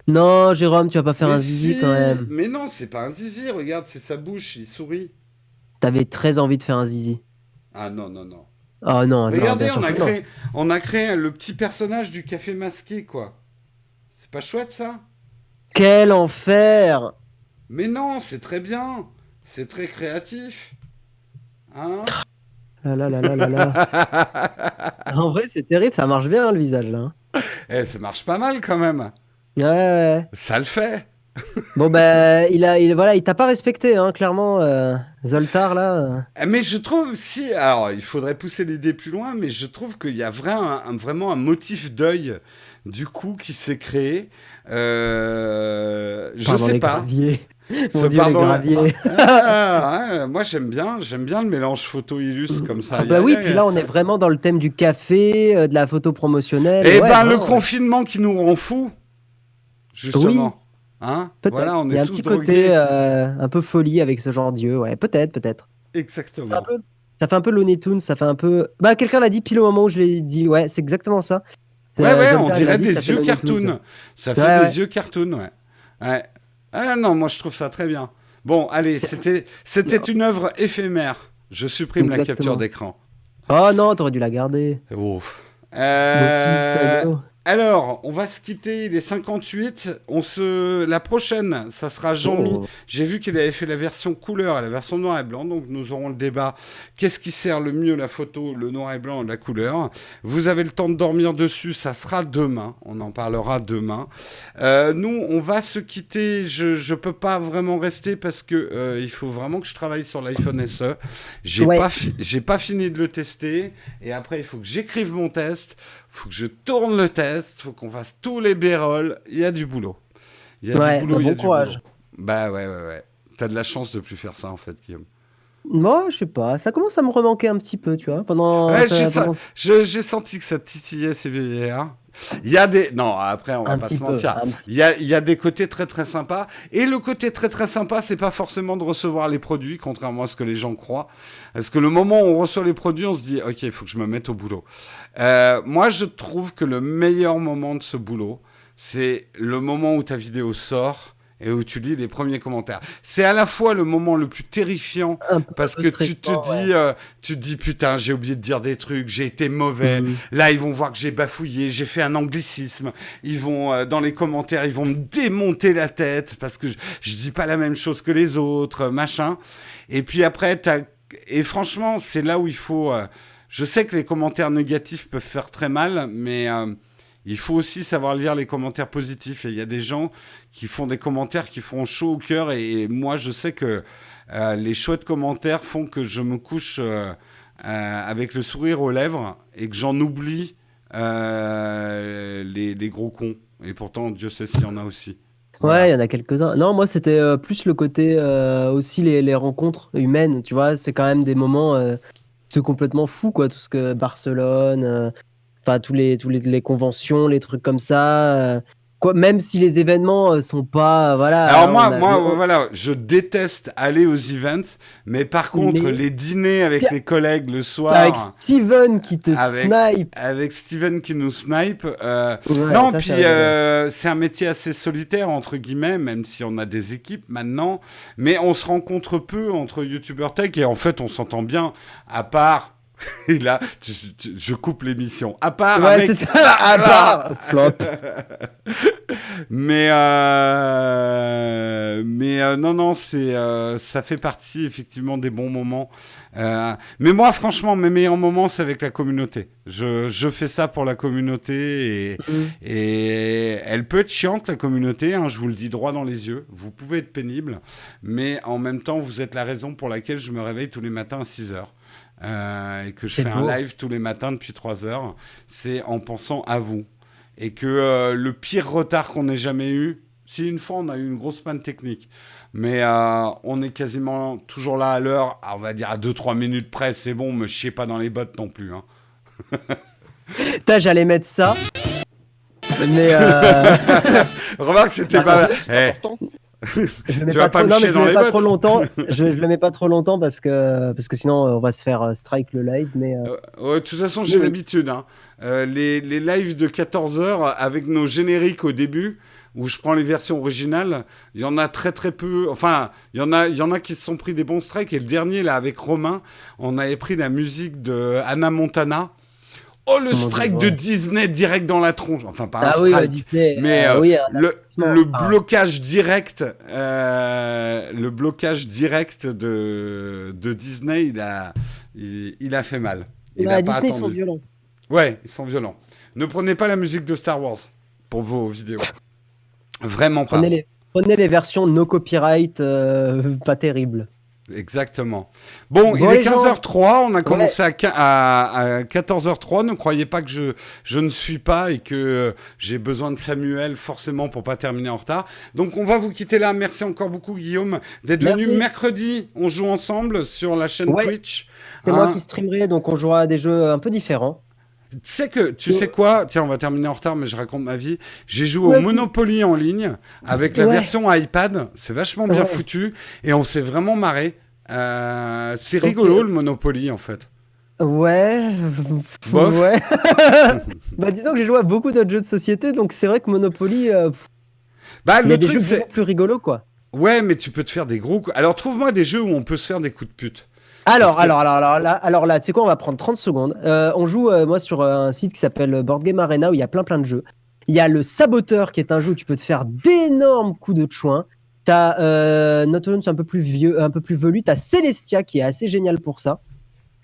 Non, Jérôme, tu vas pas faire un zizi quand même. Mais non, c'est pas un zizi, regarde, c'est sa bouche, il sourit. T'avais très envie de faire un zizi. Ah non, non, non. Oh non, Regardez, on, a créé, on a créé le petit personnage du café masqué, quoi. C'est pas chouette ça? Quel enfer Mais non, c'est très bien. C'est très créatif. Hein? Là, là, là, là, là, en vrai, c'est terrible. Ça marche bien, le visage, là. Eh, ça marche pas mal, quand même. Ouais, ouais. Ça le fait. Bon ben il a il voilà il t'a pas respecté hein, clairement euh, Zoltar là. Ah, mais je trouve aussi alors il faudrait pousser l'idée plus loin mais je trouve qu'il y a vraiment un, vraiment un motif d'œil du coup qui s'est créé. Euh, je sais pas. Mon Dieu, les ah, moi j'aime bien, j'aime bien le mélange photo illus comme ça. Ah bah oui, puis là on est vraiment dans le thème du café, euh, de la photo promotionnelle. Et, eh ben le confinement qui nous rend fous, justement. Hein? Voilà, on Il y a un petit côté euh, un peu folie avec ce genre d'yeux, ouais, peut-être, peut-être. Exactement. Ça fait un peu Looney Tunes, ça fait un peu. Bah, quelqu'un l'a dit pile au moment où je l'ai dit, ouais, c'est exactement ça. Ouais, ouais, on dirait des yeux cartoon. Ça fait des yeux cartoon, ouais. Ouais. Ah non, moi je trouve ça très bien. Bon, allez, c'était c'était une œuvre éphémère. Je supprime la capture d'écran. Oh non, t'aurais dû la garder. Ouf. Euh... Alors, on va se quitter, il est 58. On se... La prochaine, ça sera Jean-Mi. Oh. J'ai vu qu'il avait fait la version couleur et la version noir et blanc, donc nous aurons le débat. Qu'est-ce qui sert le mieux la photo, le noir et blanc la couleur? Vous avez le temps de dormir dessus, ça sera demain. On en parlera demain. Euh, nous, on va se quitter. Je ne peux pas vraiment rester parce que euh, il faut vraiment que je travaille sur l'iPhone SE. J'ai pas, pas fini de le tester et après, il faut que j'écrive mon test faut que je tourne le test, faut qu'on fasse tous les bérolles. Il y a du boulot. Il y a du boulot, bah, bon courage. Bah ouais, ouais, ouais. T'as de la chance de plus faire ça en fait, Guillaume. Moi, je sais pas. Ça commence à me remanquer un petit peu, tu vois. Pendant. j'ai, senti que ça titillait ces BVR. Il y a des. Non, après, on va pas se mentir. Il y, a, il y a des côtés très très sympas. Et le côté très très sympa, c'est pas forcément de recevoir les produits, contrairement à ce que les gens croient. Parce que le moment où on reçoit les produits, on se dit, OK, il faut que je me mette au boulot. Euh, moi, je trouve que le meilleur moment de ce boulot, c'est le moment où ta vidéo sort et où tu lis les premiers commentaires. C'est à la fois le moment le plus terrifiant parce que tu te dis, euh, tu te dis putain, j'ai oublié de dire des trucs, j'ai été mauvais. Mhm. Là, ils vont voir que j'ai bafouillé, j'ai fait un anglicisme. Ils vont euh, dans les commentaires, ils vont me démonter la tête parce que je, je dis pas la même chose que les autres, machin. Et puis après, as... et franchement, c'est là où il faut. Euh, je sais que les commentaires négatifs peuvent faire très mal, mais il faut aussi savoir lire les commentaires positifs. Et il y a des gens qui font des commentaires qui font chaud au cœur. Et, moi, je sais que euh, les chouettes commentaires font que je me couche euh, euh, avec le sourire aux lèvres et que j'en oublie les, gros cons. Et pourtant, Dieu sait s'il y en a aussi. Ouais, il y en a quelques-uns. Non, moi, c'était plus le côté aussi les, rencontres humaines. Tu vois, c'est quand même des moments complètement fous, quoi. Tout ce que Barcelone, enfin, tous les, tous les, les, conventions, les trucs comme ça même si les événements euh, sont pas voilà. Alors moi, moi, voilà, je déteste aller aux events, mais par contre, les dîners avec les collègues le soir. Avec Steven qui te snipe. Avec Steven qui nous snipe. Euh, non, puis euh, c'est un métier assez solitaire entre guillemets, même si on a des équipes maintenant, mais on se rencontre peu entre youtubeurs tech et en fait, on s'entend bien, à part et là, je coupe l'émission. À part avec... à part flop. mais euh... mais euh, non non, c'est euh, ça fait partie effectivement des bons moments. Euh... Mais moi, franchement, mes meilleurs moments, c'est avec la communauté. Je, je fais ça pour la communauté et, mm. et elle peut être chiante la communauté. Hein, je vous le dis droit dans les yeux. Vous pouvez être pénible, mais en même temps, vous êtes la raison pour laquelle je me réveille tous les matins à 6 heures. Euh, et que je fais un live tous les matins depuis 3 heures, c'est en pensant à vous. Et que euh, le pire retard qu'on ait jamais eu, si une fois on a eu une grosse panne technique, mais euh, on est quasiment toujours là à l'heure, on va dire à 2-3 minutes près, c'est bon, me chiez pas dans les bottes non plus. Hein. j'allais mettre ça. Mais Remarque, c'était pas. Eh, je le mets pas, trop, longtemps. je, le mets pas trop longtemps parce que parce que sinon on va se faire euh, strike le live. Mais euh, euh, de toute façon, j'ai l'habitude. Hein. les, les lives de 14 heures avec nos génériques au début où je prends les versions originales, il y en a très très peu. Enfin, il y en a, il y en a qui se sont pris des bons strikes. Et le dernier là avec Romain, on avait pris la musique de Anna Montana Oh, le strike de Disney direct dans la tronche. Enfin, pas un ah strike, mais euh, euh, le, le ah. blocage direct, euh, le blocage direct de, de Disney, il a, il, a fait mal. Il a Disney, ils sont violents. Ouais, ils sont violents. Ne prenez pas la musique de Star Wars pour vos vidéos. Vraiment pas. Prenez les versions no copyright, pas terribles. Exactement. Bon, il est 15h03, on a commencé à, 14h03. Ne croyez pas que je, je ne suis pas et que j'ai besoin de Samuel forcément pour pas terminer en retard. Donc on va vous quitter là. Merci encore beaucoup Guillaume d'être venu mercredi. On joue ensemble sur la chaîne Twitch. C'est moi hein qui streamerai, donc on jouera à des jeux un peu différents. Tu sais que, tu sais quoi? Tiens, on va terminer en retard, mais je raconte ma vie. J'ai joué au Monopoly en ligne avec la version iPad. C'est vachement bien foutu et on s'est vraiment marré. Euh, c'est rigolo le Monopoly en fait. Ouais. Ouais. bah disons que j'ai joué à beaucoup d'autres jeux de société, donc c'est vrai que Monopoly. Euh, bah, le truc, c'est plus rigolo quoi. Ouais, mais tu peux te faire des gros. Alors trouve-moi des jeux où on peut se faire des coups de pute. Alors, alors, alors, alors, là, alors là, tu sais quoi, on va prendre 30 secondes. Euh, on joue, moi, sur un site qui s'appelle Board Game Arena où il y a plein plein de jeux. Il y a le Saboteur qui est un jeu où tu peux te faire d'énormes coups de chouin. T'as euh, Not un peu plus vieux, un peu plus velu. T'as Celestia qui est assez génial pour ça.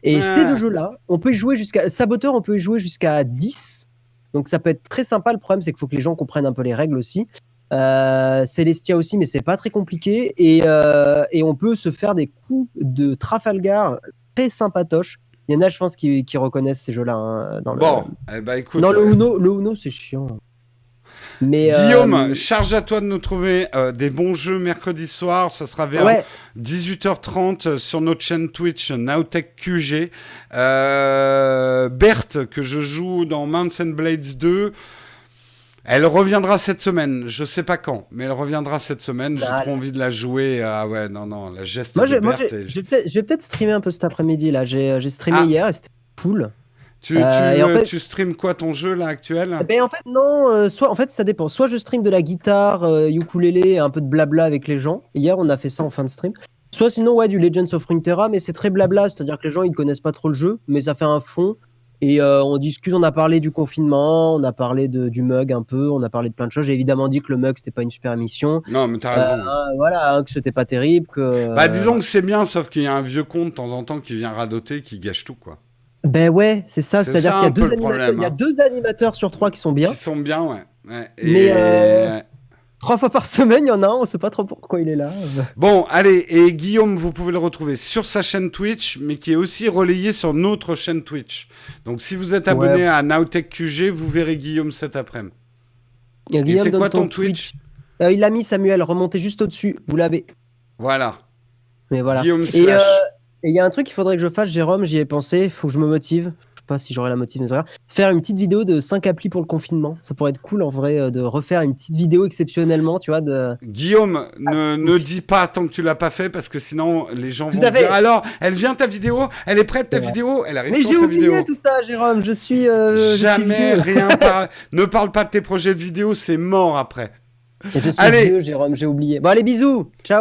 Et ces deux jeux-là, on peut y jouer jusqu'à Saboteur, on peut y jouer jusqu'à 10. Donc ça peut être très sympa. Le problème, c'est qu'il faut que les gens comprennent un peu les règles aussi. Euh, Celestia aussi, mais c'est pas très compliqué. Et, euh, et, on peut se faire des coups de Trafalgar très sympatoches. Il y en a, je pense, qui, qui reconnaissent ces jeux-là. Hein, dans bon, le... eh ben, écoute. Le euh, Uno, le Uno c'est chiant. Guillaume, euh, charge à toi de nous trouver euh, des bons jeux mercredi soir. Ce sera vers 18h30 sur notre chaîne Twitch Nowtech QG. Euh, Berthe, que je joue dans Mountain Blades 2. Elle reviendra cette semaine, je sais pas quand, mais elle reviendra cette semaine. J'ai trop envie de la jouer. Ah ouais, non, non, la geste moi, de Berthe. je vais peut-être streamer un peu cet après-midi là. J'ai streamé ah. hier et c'était cool. Tu, euh, tu, stream quoi ton jeu là actuel? Eh ben, En fait, non. Euh, soit, en fait, ça dépend. Soit je stream de la guitare, euh, ukulélé, un peu de blabla avec les gens. Hier, on a fait ça en fin de stream. Soit sinon, ouais, du Legends of Runeterra, mais c'est très blabla. C'est-à-dire que les gens, ils connaissent pas trop le jeu, mais ça fait un fond. Et on discute, on a parlé du confinement, on a parlé de, du mug un peu, on a parlé de plein de choses. J'ai évidemment dit que le mug c'était pas une super émission. Non, mais t'as raison. voilà, hein, que c'était pas terrible. Que, bah, disons que c'est bien, sauf qu'il y a un vieux con de temps en temps qui vient radoter, qui gâche tout, quoi. Ben ouais, c'est ça. C'est-à-dire qu'il y, a deux animateurs, il y a hein. deux animateurs sur trois qui sont bien. Qui sont bien, ouais. Mais euh, trois fois par semaine, il y en a un, on sait pas trop pourquoi il est là. Bon, allez, et Guillaume, vous pouvez le retrouver sur sa chaîne Twitch, mais qui est aussi relayé sur notre chaîne Twitch. Donc si vous êtes abonné à Nowtech QG, vous verrez Guillaume cet après-midi. Et c'est quoi ton Twitch, euh, Il l'a mis, Samuel, remontez juste au-dessus, vous l'avez. Voilà. Mais voilà. Guillaume. Euh, et il y a un truc qu'il faudrait que je fasse, Jérôme, j'y ai pensé, il faut que je me motive. Pas si j'aurai la motivation. Faire une petite vidéo de 5 applis pour le confinement. Ça pourrait être cool en vrai euh, de refaire une petite vidéo exceptionnellement, tu vois. De... Guillaume, ne, ne dis pas tant que tu l'as pas fait parce que sinon les gens vont dire alors, elle vient ta vidéo, elle est prête ta vidéo, elle arrive Mais j'ai oublié tout ça, Jérôme, je suis. Euh, Jamais rien. ne parle pas de tes projets de vidéo, c'est mort après. je suis allez. Jérôme, j'ai oublié. Bon, allez, bisous. Ciao.